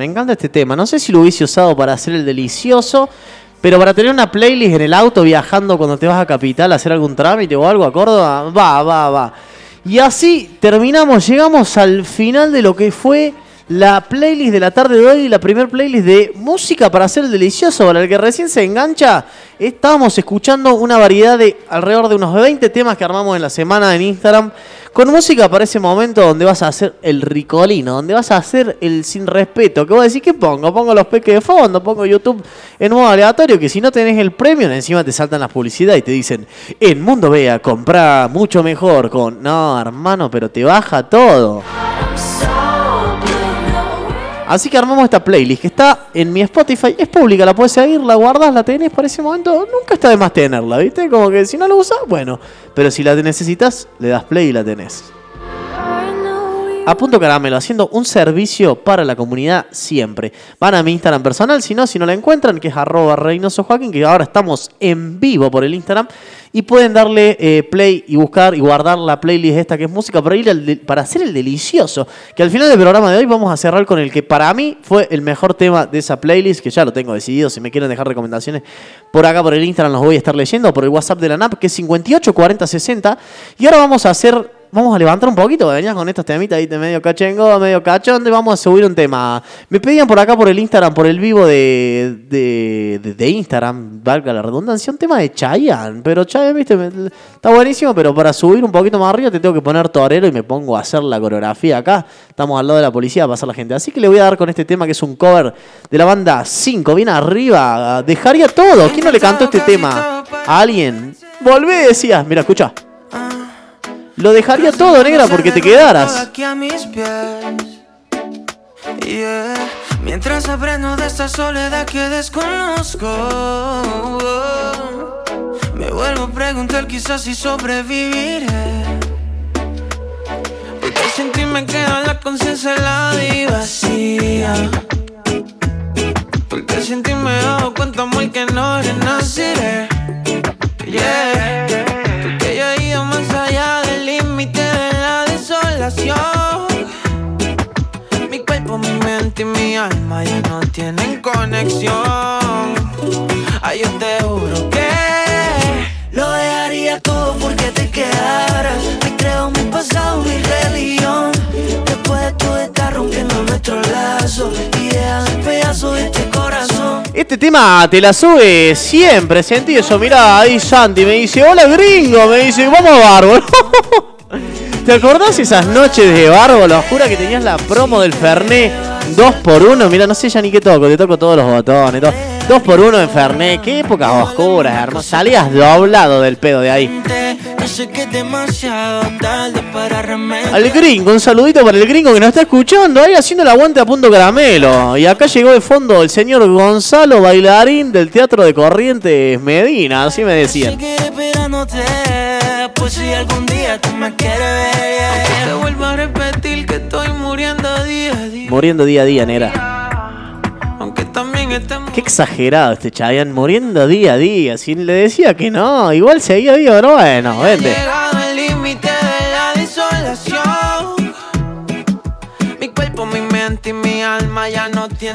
Me encanta este tema. No sé si lo hubiese usado para hacer el delicioso, pero para tener una playlist en el auto viajando cuando te vas a Capital a hacer algún trámite o algo a Córdoba, va, va, va. Y así terminamos, llegamos al final de lo que fue la playlist de la tarde de hoy, la primer playlist de música para hacer el delicioso, para el que recién se engancha. Estábamos escuchando una variedad de alrededor de unos 20 temas que armamos en la semana en Instagram, con música para ese momento donde vas a hacer el ricolino, donde vas a hacer el sin respeto. Que vos decís, ¿qué pongo? Pongo los peques de fondo, pongo YouTube en modo aleatorio, que si no tenés el premio, encima te saltan las publicidades y te dicen, en Mundo Vea, comprá mucho mejor con... No, hermano, pero te baja todo. Así que armamos esta playlist que está en mi Spotify. Es pública, la puedes seguir, la guardas, la tenés para ese momento. Nunca está de más tenerla, ¿viste? Como que si no la usas, bueno. Pero si la necesitas, le das play y la tenés. A punto caramelo, haciendo un servicio para la comunidad siempre. Van a mi Instagram personal, si no, si no la encuentran, que es arroba Reynoso Joaquín, que ahora estamos en vivo por el Instagram. Y pueden darle eh, play y buscar y guardar la playlist esta que es música para, ir para hacer el delicioso. Que al final del programa de hoy vamos a cerrar con el que para mí fue el mejor tema de esa playlist, que ya lo tengo decidido. Si me quieren dejar recomendaciones por acá por el Instagram los voy a estar leyendo, por el WhatsApp de la NAP, que es 58 40 60. Y ahora vamos a hacer Vamos a levantar un poquito, venías con estos temitas ahí de medio cachengo, medio cachón, y vamos a subir un tema. Me pedían por acá por el Instagram, por el vivo de, de, de- Instagram, valga la redundancia, un tema de Chayanne. Pero Chayanne, viste, está buenísimo, pero para subir un poquito más arriba te tengo que poner torero y me pongo a hacer la coreografía acá. Estamos al lado de la policía a pasar la gente. Así que le voy a dar con este tema que es un cover de la banda 5, bien arriba. Dejaría todo. ¿Quién no le cantó este tema a alguien? Volvé, decías. Mira, escucha. Lo dejaría todo, negra, porque te quedaras.
Aquí a mis pies. Yeah. Mientras aprendo de esta soledad que desconozco. Me vuelvo a preguntar quizás si sobreviviré. Porque sin ti me queda la conciencia helada y vacía. Porque sin ti me dado cuenta muy que no renaceré. Yeah. Mi cuerpo, mi mente y mi alma ya no tienen conexión. Ay, yo te juro que lo dejaría todo porque te quedaras. Me creo mi pasado, mi religión. Después de todo está rompiendo nuestro lazo y deja en pedazos este corazón.
Este tema te la sube siempre, sentí eso. Mirá, ahí Santi me dice, hola gringo, me dice, vamos a Bárbaro. ¿Te acordás esas noches de Bárbaro? Jura que tenías la promo del Fernet 2x1. Mira, no sé ya ni qué toco, te toco todos los botones. todo. 2x1 en Fernet, qué épocas oscuras, hermano. Salías doblado del pedo de ahí. Al gringo, un saludito para el gringo que nos está escuchando ahí haciendo el aguante a punto caramelo. Y acá llegó de fondo el señor Gonzalo Bailarín del Teatro de Corrientes Medina, así me decían.
Esperándote, pues si algún día tú me quieres ver, yeah. te vuelvo a repetir que estoy muriendo día a día.
Muriendo día a día, nera.
Aunque también estemos
Qué exagerado este Chayanne, muriendo día a día. Si le decía que no, igual seguía vivo, pero bueno, vente.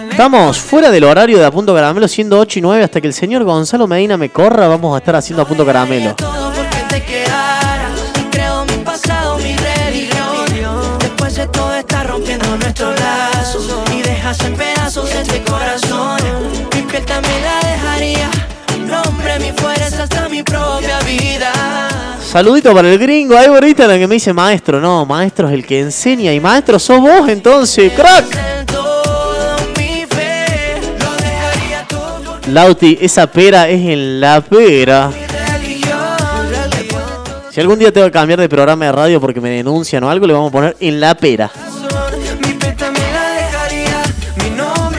Estamos fuera del horario de A Punto Caramelo, siendo 8 y 9, hasta que el señor Gonzalo Medina me corra, vamos a estar haciendo A Punto Caramelo.
Después está rompiendo nuestros este corazón. La.
Saludito para el gringo, ahí por Instagram que me dice maestro. No, maestro es el que enseña. Y maestro sos vos entonces, crack. Lauti, esa pera es en la pera. Si algún día tengo que cambiar de programa de radio porque me denuncian o algo, le vamos a poner en la pera.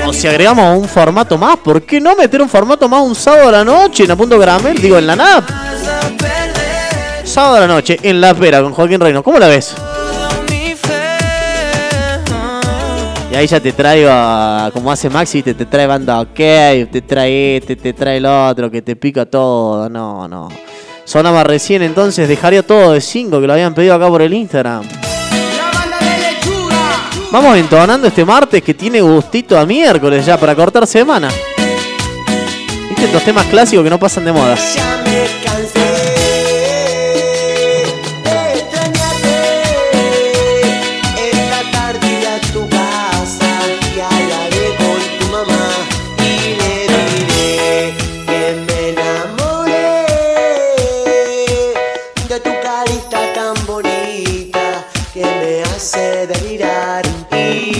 O si agregamos un formato más, ¿por qué no meter un formato más un sábado a la noche en A Punto Caramel? Digo, en la NAP. Sábado a la noche en La Pera con Joaquín Reino. ¿Cómo la ves? Y ahí ya te traigo, a- como hace Maxi, te, te trae banda ok, te trae este, te trae el otro, que te pica todo. No, no. Sonaba recién entonces, dejaría todo de 5 que lo habían pedido acá por el Instagram. Vamos entonando este martes que tiene gustito a miércoles ya para cortar semana. ¿Viste estos temas clásicos que no pasan de moda?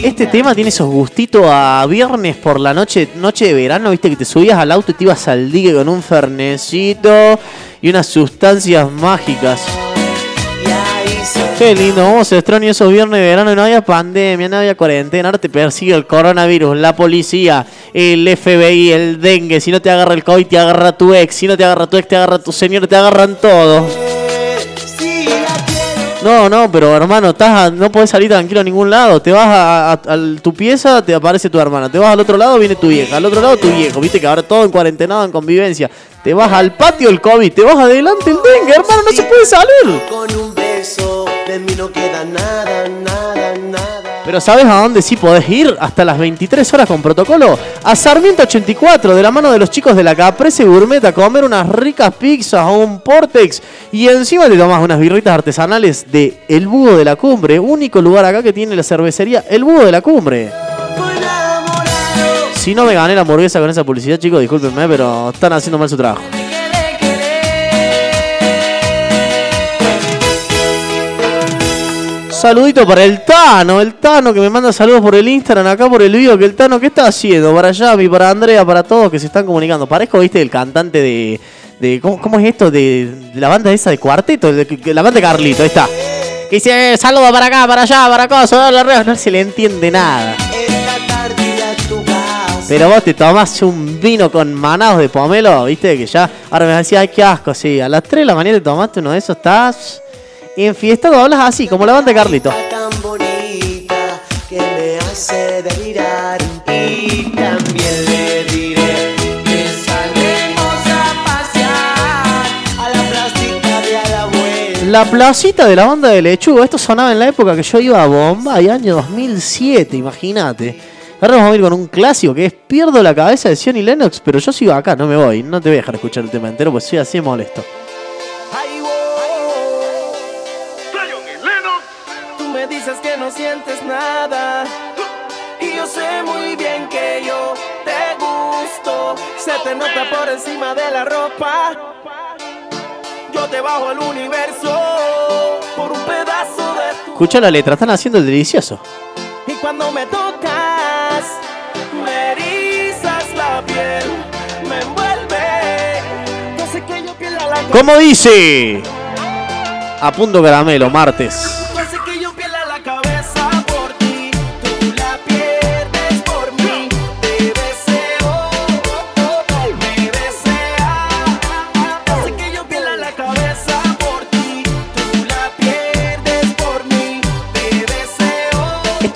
Este tema tiene esos gustitos a viernes por la noche, noche de verano, viste que te subías al auto y te ibas al dique con un fernecito y unas sustancias mágicas. Qué lindo, vamos a extrañar esos viernes de verano no había pandemia, no había cuarentena, ahora te persigue el coronavirus, la policía, el FBI, el dengue, si no te agarra el COVID te agarra tu ex, si no te agarra tu ex te agarra tu señor, te agarran todos. No, no, pero hermano, estás a- no podés salir tranquilo a ningún lado. Te vas a, tu pieza, te aparece tu hermana. Te vas al otro lado, viene tu vieja. Al otro lado, tu viejo. Viste que ahora todo en cuarentena, en convivencia. Te vas al patio el COVID, te vas adelante el dengue, hermano, no se puede salir.
con un beso de mí no queda nada, nada.
Pero ¿sabes a dónde sí podés ir? Hasta las 23 horas con protocolo. A Sarmiento 84, de la mano de los chicos de la Caprese Gourmet, a comer unas ricas pizzas o un Portex. Y encima te tomas unas birritas artesanales de El Búho de la Cumbre. Único lugar acá que tiene la cervecería El Búho de la Cumbre. Si no me gané la hamburguesa con esa publicidad, chicos, discúlpenme, pero están haciendo mal su trabajo. Saludito para el Tano, el Tano que me manda saludos por el Instagram, acá por el video, que el Tano, ¿qué está haciendo? Para Yami, para Andrea, para todos que se están comunicando. Parezco, viste, el cantante de... de ¿cómo, es esto? De, de la banda esa de cuarteto, de- de- la banda de Carlito, ahí está. Que dice, eh, saludos para acá, para allá, para acá, la. No se le entiende nada. Pero vos te tomás un vino con manados de pomelo, viste, que ya, ahora me decís, ay, qué asco, sí. A las 3 de la mañana te tomaste uno de esos, estás enfiestado, hablas así, como la banda de Carlito.
tan bonita que me hace delirar y también le diré que salgamos a pasear a la placita de a la vuelta.
La placita de la banda de lechuga, esto sonaba en la época que yo iba a Bombay, año 2007, imagínate. Ahora vamos a ir con un clásico que es Pierdo la cabeza de Sion y Lennox, pero yo sigo acá, no me voy, no te voy a dejar escuchar el tema entero, pues soy así de molesto.
Nada. Y yo sé muy bien que yo te gusto. Se te nota por encima de la ropa. Yo te bajo al universo por un pedazo de tu.
Escucha la letra, están haciendo el delicioso.
Y cuando me tocas, me erizas la piel, me envuelve. No sé que yo pierda la
¿Cómo dice? A punto caramelo, martes.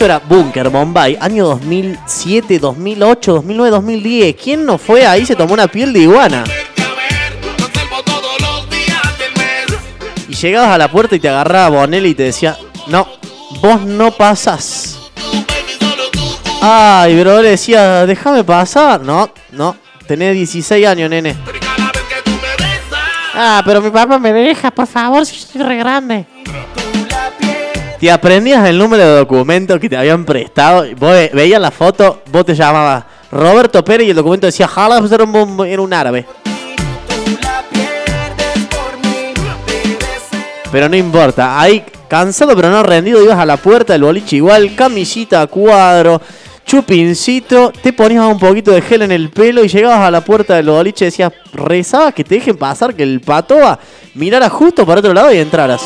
Esto era Bunker, Bombay, año 2007, 2008, 2009, 2010. ¿Quién no fue ahí? Se tomó una piel de iguana. Y llegabas a la puerta y te agarraba Bonelli y te decía, no, vos no pasás. Ay, pero le decía, déjame pasar. No, no, tenés 16 años, nene. Ah, pero mi papá me deja, por favor, si yo soy re grande. Te aprendías el número de documento que te habían prestado. Vos ve- veías la foto, vos te llamabas Roberto Pérez y el documento decía Jala, pues era un, era un árabe. Pero no importa, ahí cansado pero no rendido, ibas a la puerta del boliche igual, camisita a cuadro, chupincito, te ponías un poquito de gel en el pelo y llegabas a la puerta del boliche y decías, rezabas que te dejen pasar, que el patoa mirara justo para otro lado y entraras.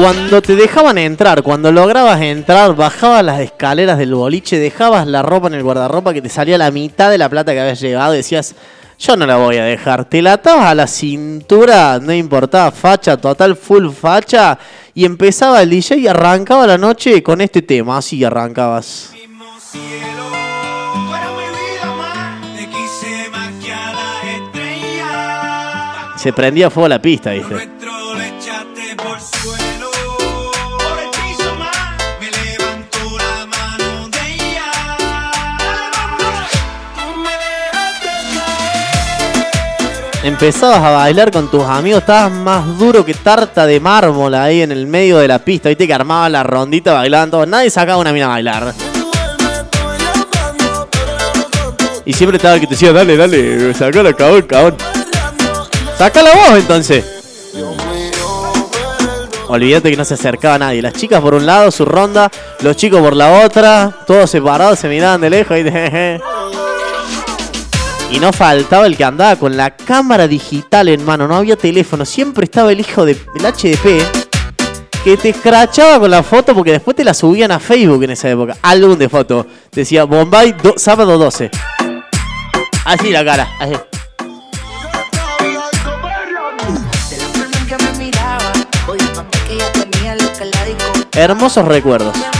Cuando te dejaban entrar, cuando lograbas entrar, bajabas las escaleras del boliche, dejabas la ropa en el guardarropa que te salía la mitad de la plata que habías llevado decías, yo no la voy a dejar. Te la atabas a la cintura, no importaba, facha, total full facha, y empezaba el DJ y arrancaba la noche con este tema, así arrancabas. Se prendía fuego la pista, ¿viste? Empezabas a bailar con tus amigos, estabas más duro que tarta de mármol ahí en el medio de la pista, viste que armaban la rondita, bailaban todos, nadie sacaba una mina a bailar. Y siempre estaba el que te decía, dale, dale, sacala, cabrón, cabrón. Sácala vos entonces. Olvídate que no se acercaba nadie. Las chicas por un lado, su ronda, los chicos por la otra, todos separados, se miraban de lejos y de... Y no faltaba el que andaba con la cámara digital en mano, no había teléfono, siempre estaba el hijo de, del HDP que te escrachaba con la foto porque después te la subían a Facebook en esa época. Álbum de foto. Decía Bombay do- sábado 12. Así la cara, así.
que me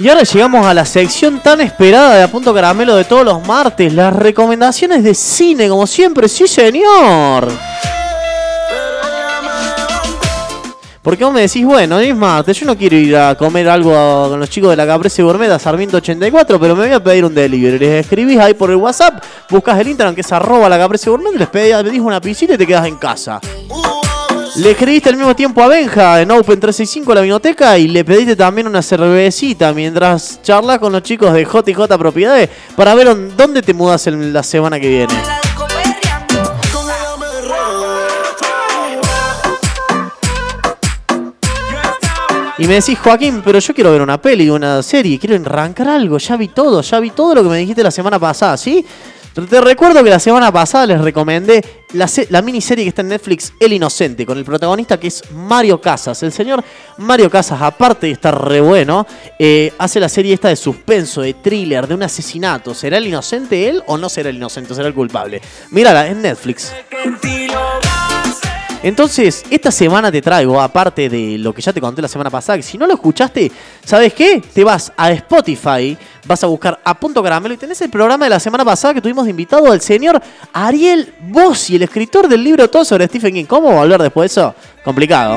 Y
ahora llegamos a la sección tan esperada de A Punto Caramelo de todos los martes, las recomendaciones de cine, como siempre, sí señor. Porque vos me decís, bueno, es martes, yo no quiero ir a comer algo con los chicos de la Caprese Gourmet a Sarmiento 84, pero me voy a pedir un delivery. Les escribís ahí por el WhatsApp, buscas el Instagram que es arroba la Caprese Gourmet, les pedís, pedís una piscina y te quedas en casa. Le escribiste al mismo tiempo a Benja en Open 365 la vinoteca y le pediste también una cervecita mientras charlas con los chicos de JJ Propiedades para ver dónde te mudas en la semana que viene. Y me decís, Joaquín, pero yo quiero ver una peli, una serie, quiero arrancar algo, ya vi todo, ya vi todo lo que me dijiste la semana pasada, ¿sí? Te recuerdo que la semana pasada les recomendé la, la miniserie que está en Netflix, El Inocente, con el protagonista que es Mario Casas. El señor Mario Casas, aparte de estar re bueno, eh, hace la serie esta de suspenso, de thriller, de un asesinato. ¿Será el inocente él o no será el inocente? ¿Será el culpable? Mírala, en Netflix. Entonces, esta semana te traigo, aparte de lo que ya te conté la semana pasada, que si no lo escuchaste, ¿sabes qué? Te vas a Spotify, vas a buscar a Punto Caramelo y tenés el programa de la semana pasada que tuvimos de invitado al señor Ariel Bossi, el escritor del libro Todo sobre Stephen King. ¿Cómo volver después de eso? Complicado.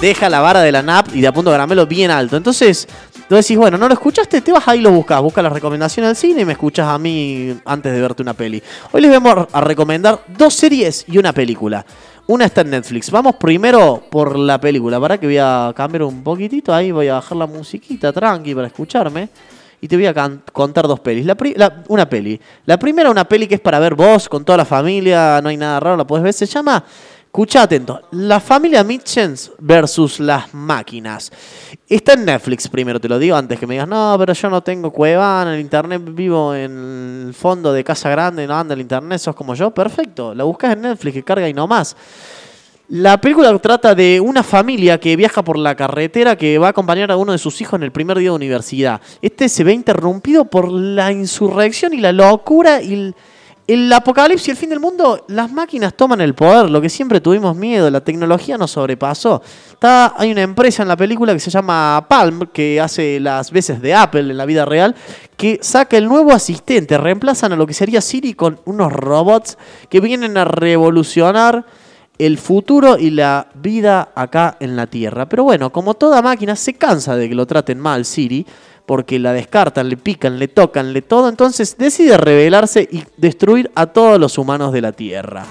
Deja la vara de la NAP y de a Punto Caramelo bien alto. Entonces, tú decís, bueno, no lo escuchaste, te vas ahí y lo buscas. Buscas las recomendaciones del cine y me escuchas a mí antes de verte una peli. Hoy les vamos a recomendar dos series y una película. Una está en Netflix. Vamos primero por la película. Para que voy a cambiar un poquitito ahí, voy a bajar la musiquita tranqui para escucharme. Y te voy a contar dos pelis. La- una peli. La primera, una peli que es para ver vos, con toda la familia, no hay nada raro, la podés ver. Se llama, escucha atento, La familia Mitchens versus las máquinas. Está en Netflix primero, te lo digo antes que me digas, no, pero yo no tengo Cuevana, el internet vivo en el fondo de Casa Grande, no anda el internet, sos como yo. Perfecto, la buscas en Netflix, que carga y no más. La película trata de una familia que viaja por la carretera que va a acompañar a uno de sus hijos en el primer día de universidad. Este se ve interrumpido por la insurrección y la locura y el, el apocalipsis y el fin del mundo. Las máquinas toman el poder, lo que siempre tuvimos miedo, la tecnología nos sobrepasó. Está, hay una empresa en la película que se llama Palm, que hace las veces de Apple en la vida real, que saca el nuevo asistente, reemplazan a lo que sería Siri con unos robots que vienen a revolucionar el futuro y la vida acá en la Tierra. Pero bueno, como toda máquina se cansa de que lo traten mal Siri, porque la descartan, le pican, le tocan, le todo, entonces decide rebelarse y destruir a todos los humanos de la Tierra.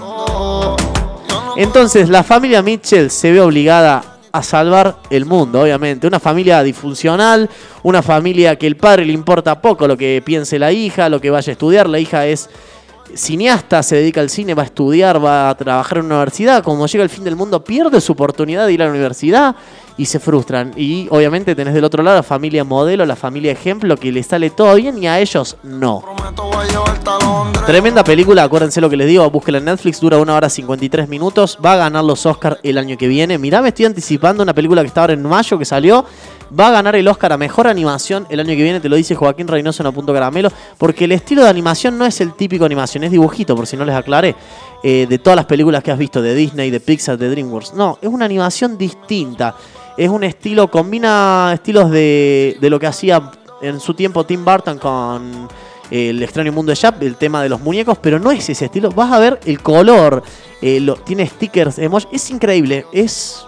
Entonces la familia Mitchell se ve obligada a salvar el mundo, obviamente. Una familia disfuncional, una familia que el padre le importa poco lo que piense la hija, lo que vaya a estudiar. La hija es cineasta, se dedica al cine, va a estudiar, va a trabajar en una universidad. Como llega el fin del mundo, pierde su oportunidad de ir a la universidad y se frustran. Y obviamente tenés del otro lado la familia modelo, la familia ejemplo, que le sale todo bien y a ellos no. Tremenda película, acuérdense lo que les digo, búsquela en Netflix, dura una hora 53 minutos, va a ganar los Oscars el año que viene. Mirá, me estoy anticipando una película que está ahora en mayo, que salió, va a ganar el Oscar a Mejor Animación el año que viene, te lo dice Joaquín Reynoso en Apunto Caramelo, porque el estilo de animación no es el típico animación, es dibujito, por si no les aclaré, eh, de todas las películas que has visto, de Disney, de Pixar, de DreamWorks. No, es una animación distinta, es un estilo, combina estilos de, de lo que hacía en su tiempo Tim Burton con el extraño mundo de Jack, el tema de los muñecos, pero no es ese estilo. Vas a ver el color, eh, lo- tiene stickers, emoji, es increíble, es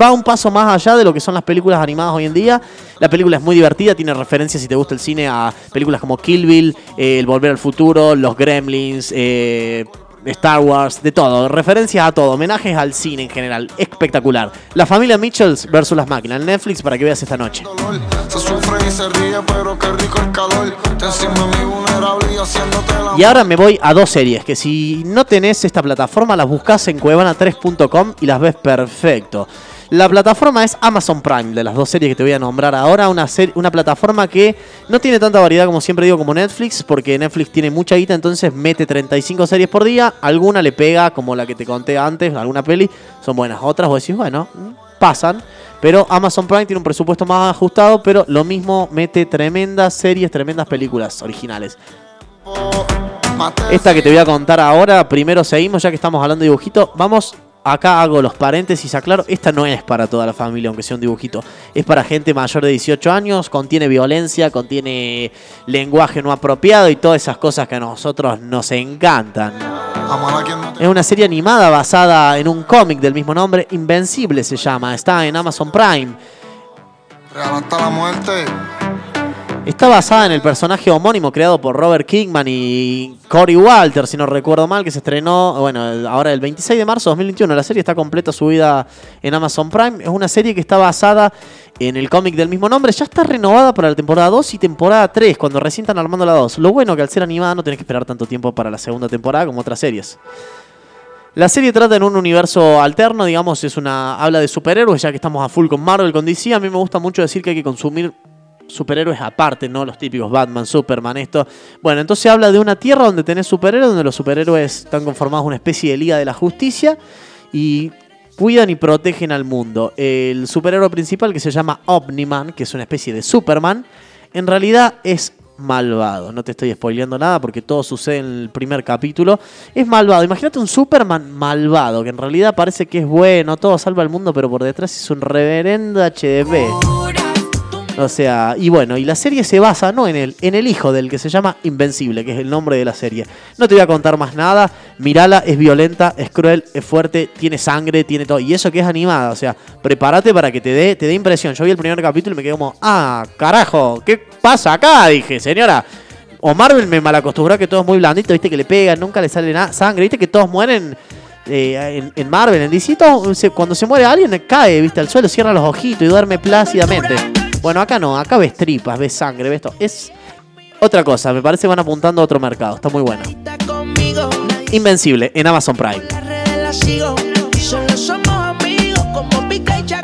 va un paso más allá de lo que son las películas animadas hoy en día. La película es muy divertida, tiene referencias si te gusta el cine a películas como Kill Bill, eh, El Volver al Futuro, Los Gremlins, eh, Star Wars, de todo, referencias a todo, homenajes al cine en general, espectacular. La familia Mitchells versus las máquinas, Netflix para que veas esta noche.
Y
ahora me voy a dos series que si no tenés esta plataforma las buscas en cuevana3.com y las ves perfecto. La plataforma es Amazon Prime, de las dos series que te voy a nombrar ahora, una, una plataforma que no tiene tanta variedad como siempre digo como Netflix, porque Netflix tiene mucha guita, entonces mete 35 series por día, alguna le pega como la que te conté antes, alguna peli, son buenas, otras vos decís, bueno, pasan. Pero Amazon Prime tiene un presupuesto más ajustado, pero lo mismo mete tremendas series, tremendas películas originales. Esta que te voy a contar ahora, primero seguimos, ya que estamos hablando de dibujito. Vamos, acá hago los paréntesis, aclaro. Esta no es para toda la familia, aunque sea un dibujito. Es para gente mayor de 18 años, contiene violencia, contiene lenguaje no apropiado y todas esas cosas que a nosotros nos encantan. Es una serie animada basada en un cómic del mismo nombre, Invencible se llama. Está en Amazon Prime.
La muerte.
Está basada en el personaje homónimo creado por Robert Kingman y Cory Walter, si no recuerdo mal, que se estrenó, bueno, ahora el 26 de marzo de 2021. La serie está completa subida en Amazon Prime. Es una serie que está basada en el cómic del mismo nombre. Ya está renovada para la temporada 2 y temporada 3, cuando recién están armando la 2. Lo bueno que al ser animada no tenés que esperar tanto tiempo para la segunda temporada como otras series. La serie trata en un universo alterno, digamos, es una habla de superhéroes, ya que estamos a full con Marvel, con DC. A mí me gusta mucho decir que hay que consumir superhéroes aparte, no los típicos Batman, Superman, esto. Bueno, entonces habla de una tierra donde tenés superhéroes, donde los superhéroes están conformados una especie de Liga de la Justicia y cuidan y protegen al mundo. El superhéroe principal que se llama Omniman, que es una especie de Superman, en realidad es malvado. No te estoy spoileando nada porque todo sucede en el primer capítulo. Es malvado. Imagínate un Superman malvado, que en realidad parece que es bueno, todo salva al mundo, pero por detrás es un reverendo HDP. O sea, y bueno, y la serie se basa no en él, en el hijo del que se llama Invencible, que es el nombre de la serie. No te voy a contar más nada. Mirala, es violenta, es cruel, es fuerte, tiene sangre, tiene todo. Y eso que es animada, o sea, prepárate para que te dé, te dé impresión. Yo vi el primer capítulo y me quedé como, ah, carajo, ¿qué pasa acá? Dije, señora. O Marvel me malacostumbró que todo es muy blandito, viste que le pegan, nunca le sale nada, sangre, viste que todos mueren eh, en, en Marvel, en DC, todo, se- cuando se muere alguien cae, viste, al suelo, cierra los ojitos y duerme plácidamente. Bueno, acá no, acá ves tripas, ves sangre, ves todo. Es otra cosa, me parece que van apuntando a otro mercado, está muy bueno. Invencible, en Amazon Prime.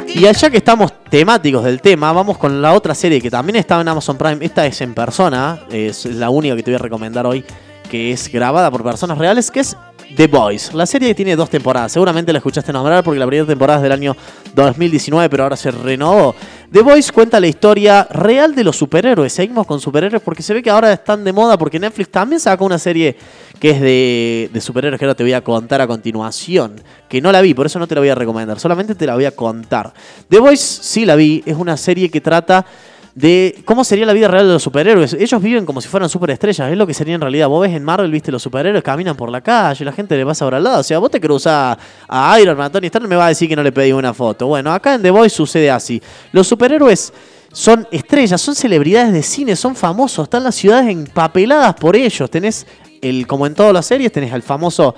Y
allá que estamos temáticos del tema, vamos con la otra serie que también estaba en Amazon Prime. Esta es en persona, es la única que te voy a recomendar hoy, que es grabada por personas reales, que es The Boys. La serie tiene dos temporadas, seguramente la escuchaste nombrar porque la primera temporada es del año 2019, pero ahora se renovó. The Boys cuenta la historia real de los superhéroes. Seguimos con superhéroes porque se ve que ahora están de moda porque Netflix también sacó una serie que es de, de superhéroes que ahora te voy a contar a continuación. Que no la vi, por eso no te la voy a recomendar, solamente te la voy a contar. The Boys sí la vi, es una serie que trata de cómo sería la vida real de los superhéroes. Ellos viven como si fueran superestrellas, es lo que sería en realidad. Vos ves en Marvel, viste, los superhéroes caminan por la calle, la gente le pasa por al lado. O sea, vos te cruzás a Iron Man, Tony Stark, me va a decir que no le pedí una foto. Bueno, acá en The Boys sucede así. Los superhéroes son estrellas, son celebridades de cine, son famosos, están las ciudades empapeladas por ellos. Tenés el, como en todas las series, tenés al famoso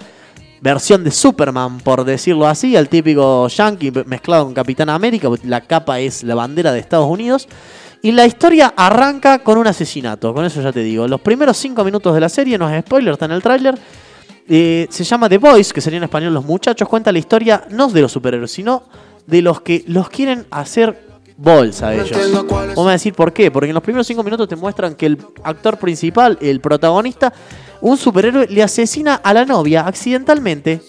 versión de Superman, por decirlo así, el típico yankee mezclado con Capitán América, la capa es la bandera de Estados Unidos. Y la historia arranca con un asesinato, con eso ya te digo. Los primeros cinco minutos de la serie, no es spoiler, está en el tráiler. eh, se llama The Boys, que sería en español Los Muchachos. Cuenta la historia no de los superhéroes, sino de los que los quieren hacer bolsa a ellos. Vamos a decir por qué. Porque en los primeros cinco minutos te muestran que el actor principal, el protagonista, un superhéroe le asesina a la novia accidentalmente.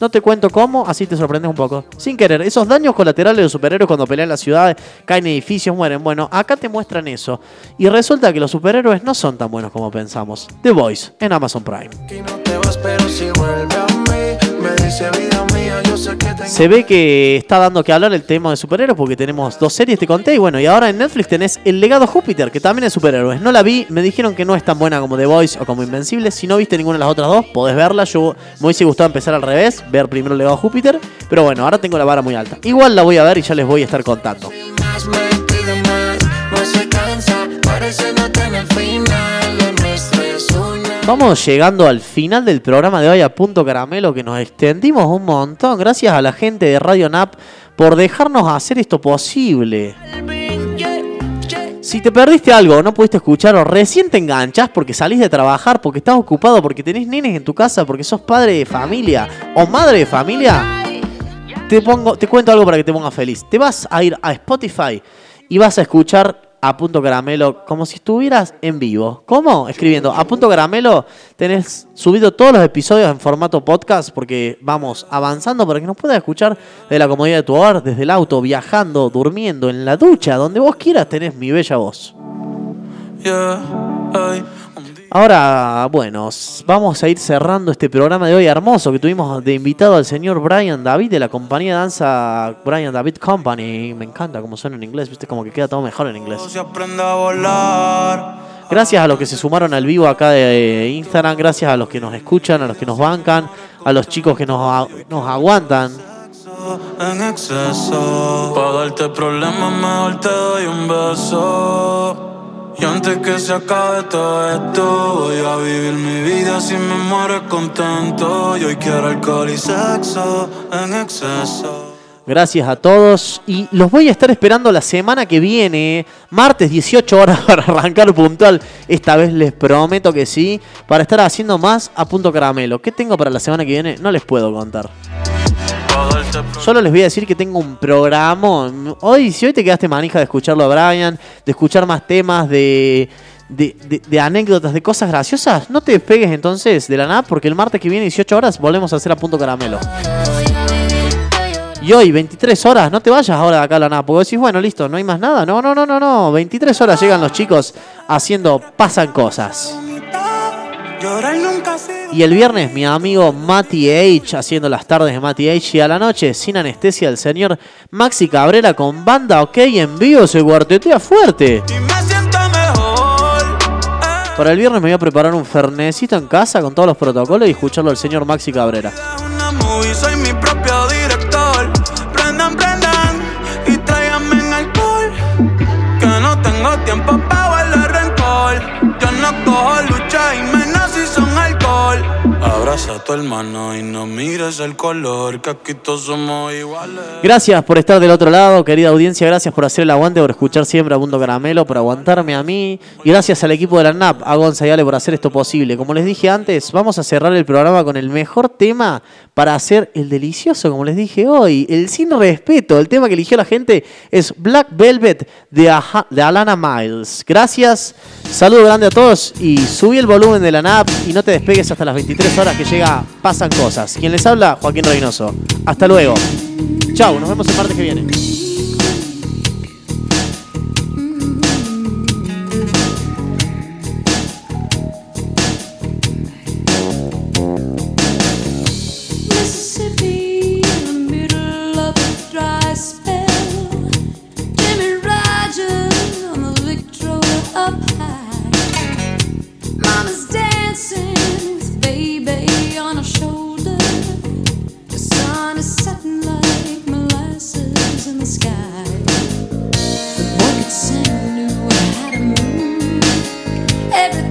No te cuento cómo, así te sorprendes un poco. Sin querer, esos daños colaterales de superhéroes cuando pelean las ciudades, caen edificios, mueren. Bueno, acá te muestran eso. Y resulta que los superhéroes no son tan buenos como pensamos. The Voice en Amazon Prime.
Te vas, pero si vuelve a
Se ve que está dando que hablar el tema de superhéroes porque tenemos dos series, te conté. Y bueno, y ahora en Netflix tenés El legado Júpiter, que también es superhéroes. No la vi, me dijeron que no es tan buena como The Voice o como Invencible. Si no viste ninguna de las otras dos, podés verla. Yo me hubiese gustado empezar al revés, ver primero El legado Júpiter. Pero bueno, ahora tengo la vara muy alta. Igual la voy a ver y ya les voy a estar contando. Vamos llegando al final del programa de hoy a Punto Caramelo, que nos extendimos un montón. Gracias a la gente de Radio Nap por dejarnos hacer esto posible. Si te perdiste algo, no pudiste escuchar o recién te enganchás porque salís de trabajar, porque estás ocupado, porque tenés nenes en tu casa, porque sos padre de familia o madre de familia, te pongo, te cuento algo para que te pongas feliz. Te vas a ir a Spotify y vas a escuchar a punto caramelo como si estuvieras en vivo. ¿Cómo? Escribiendo a punto caramelo. Tenés subido todos los episodios en formato podcast porque vamos avanzando para que nos puedas escuchar de la comodidad de tu hogar, desde el auto, viajando, durmiendo, en la ducha, donde vos quieras tenés mi bella voz. Ahora, bueno, vamos a ir cerrando este programa de hoy hermoso que tuvimos de invitado al señor Brian David de la compañía de danza Brian David Company. Me encanta cómo suena en inglés, viste, como que queda todo mejor en inglés. Gracias a los que se sumaron al vivo acá de Instagram, gracias a los que nos escuchan, a los que nos bancan, a los chicos que nos, nos aguantan.
en exceso. Pa' darte problemas, mejor te doy un beso. Y antes que se acabe todo esto, voy a vivir mi vida si me muero contento. Y hoy quiero alcohol y sexo en exceso.
Gracias a todos y los voy a estar esperando la semana que viene, martes 18 horas para arrancar puntual. Esta vez les prometo que sí, para estar haciendo más a punto caramelo. ¿Qué tengo para la semana que viene? No les puedo contar. Solo les voy a decir que tengo un programa. Hoy, si hoy te quedaste manija de escucharlo a Brian, de escuchar más temas, de, de, de- anécdotas, de cosas graciosas, no te despegues entonces de la nada porque el martes que viene, 18 horas, volvemos a hacer a punto caramelo. Y hoy, 23 horas, no te vayas ahora de acá a la nada, porque decís, bueno, listo, no hay más nada. No, no, no, no, no. 23 horas llegan los chicos haciendo Pasan Cosas. Y el viernes mi amigo Mati H haciendo las tardes de Mati H y a la noche sin anestesia el señor Maxi Cabrera con banda ok en vivo se cuartetea fuerte. Para el viernes me voy a preparar un fernecito en casa con todos los protocolos y escucharlo al señor Maxi Cabrera.
Abraza a tu hermano y no mires el color, que somos iguales.
Gracias por estar del otro lado, querida audiencia. Gracias por hacer el aguante, por escuchar siempre a Mundo Caramelo, por aguantarme a mí. Y gracias al equipo de la NAP, a Gonza y Ale, por hacer esto posible. Como les dije antes, vamos a cerrar el programa con el mejor tema para hacer el delicioso, como les dije hoy. El sin respeto. El tema que eligió la gente es Black Velvet de, de Alana Miles. Gracias, saludo grande a todos y subí el volumen de la NAP y no te despegues hasta las 23 horas que llega Pasan Cosas. Quien les habla, Joaquín Reynoso. Hasta luego. Chau, nos vemos el martes que viene.
Every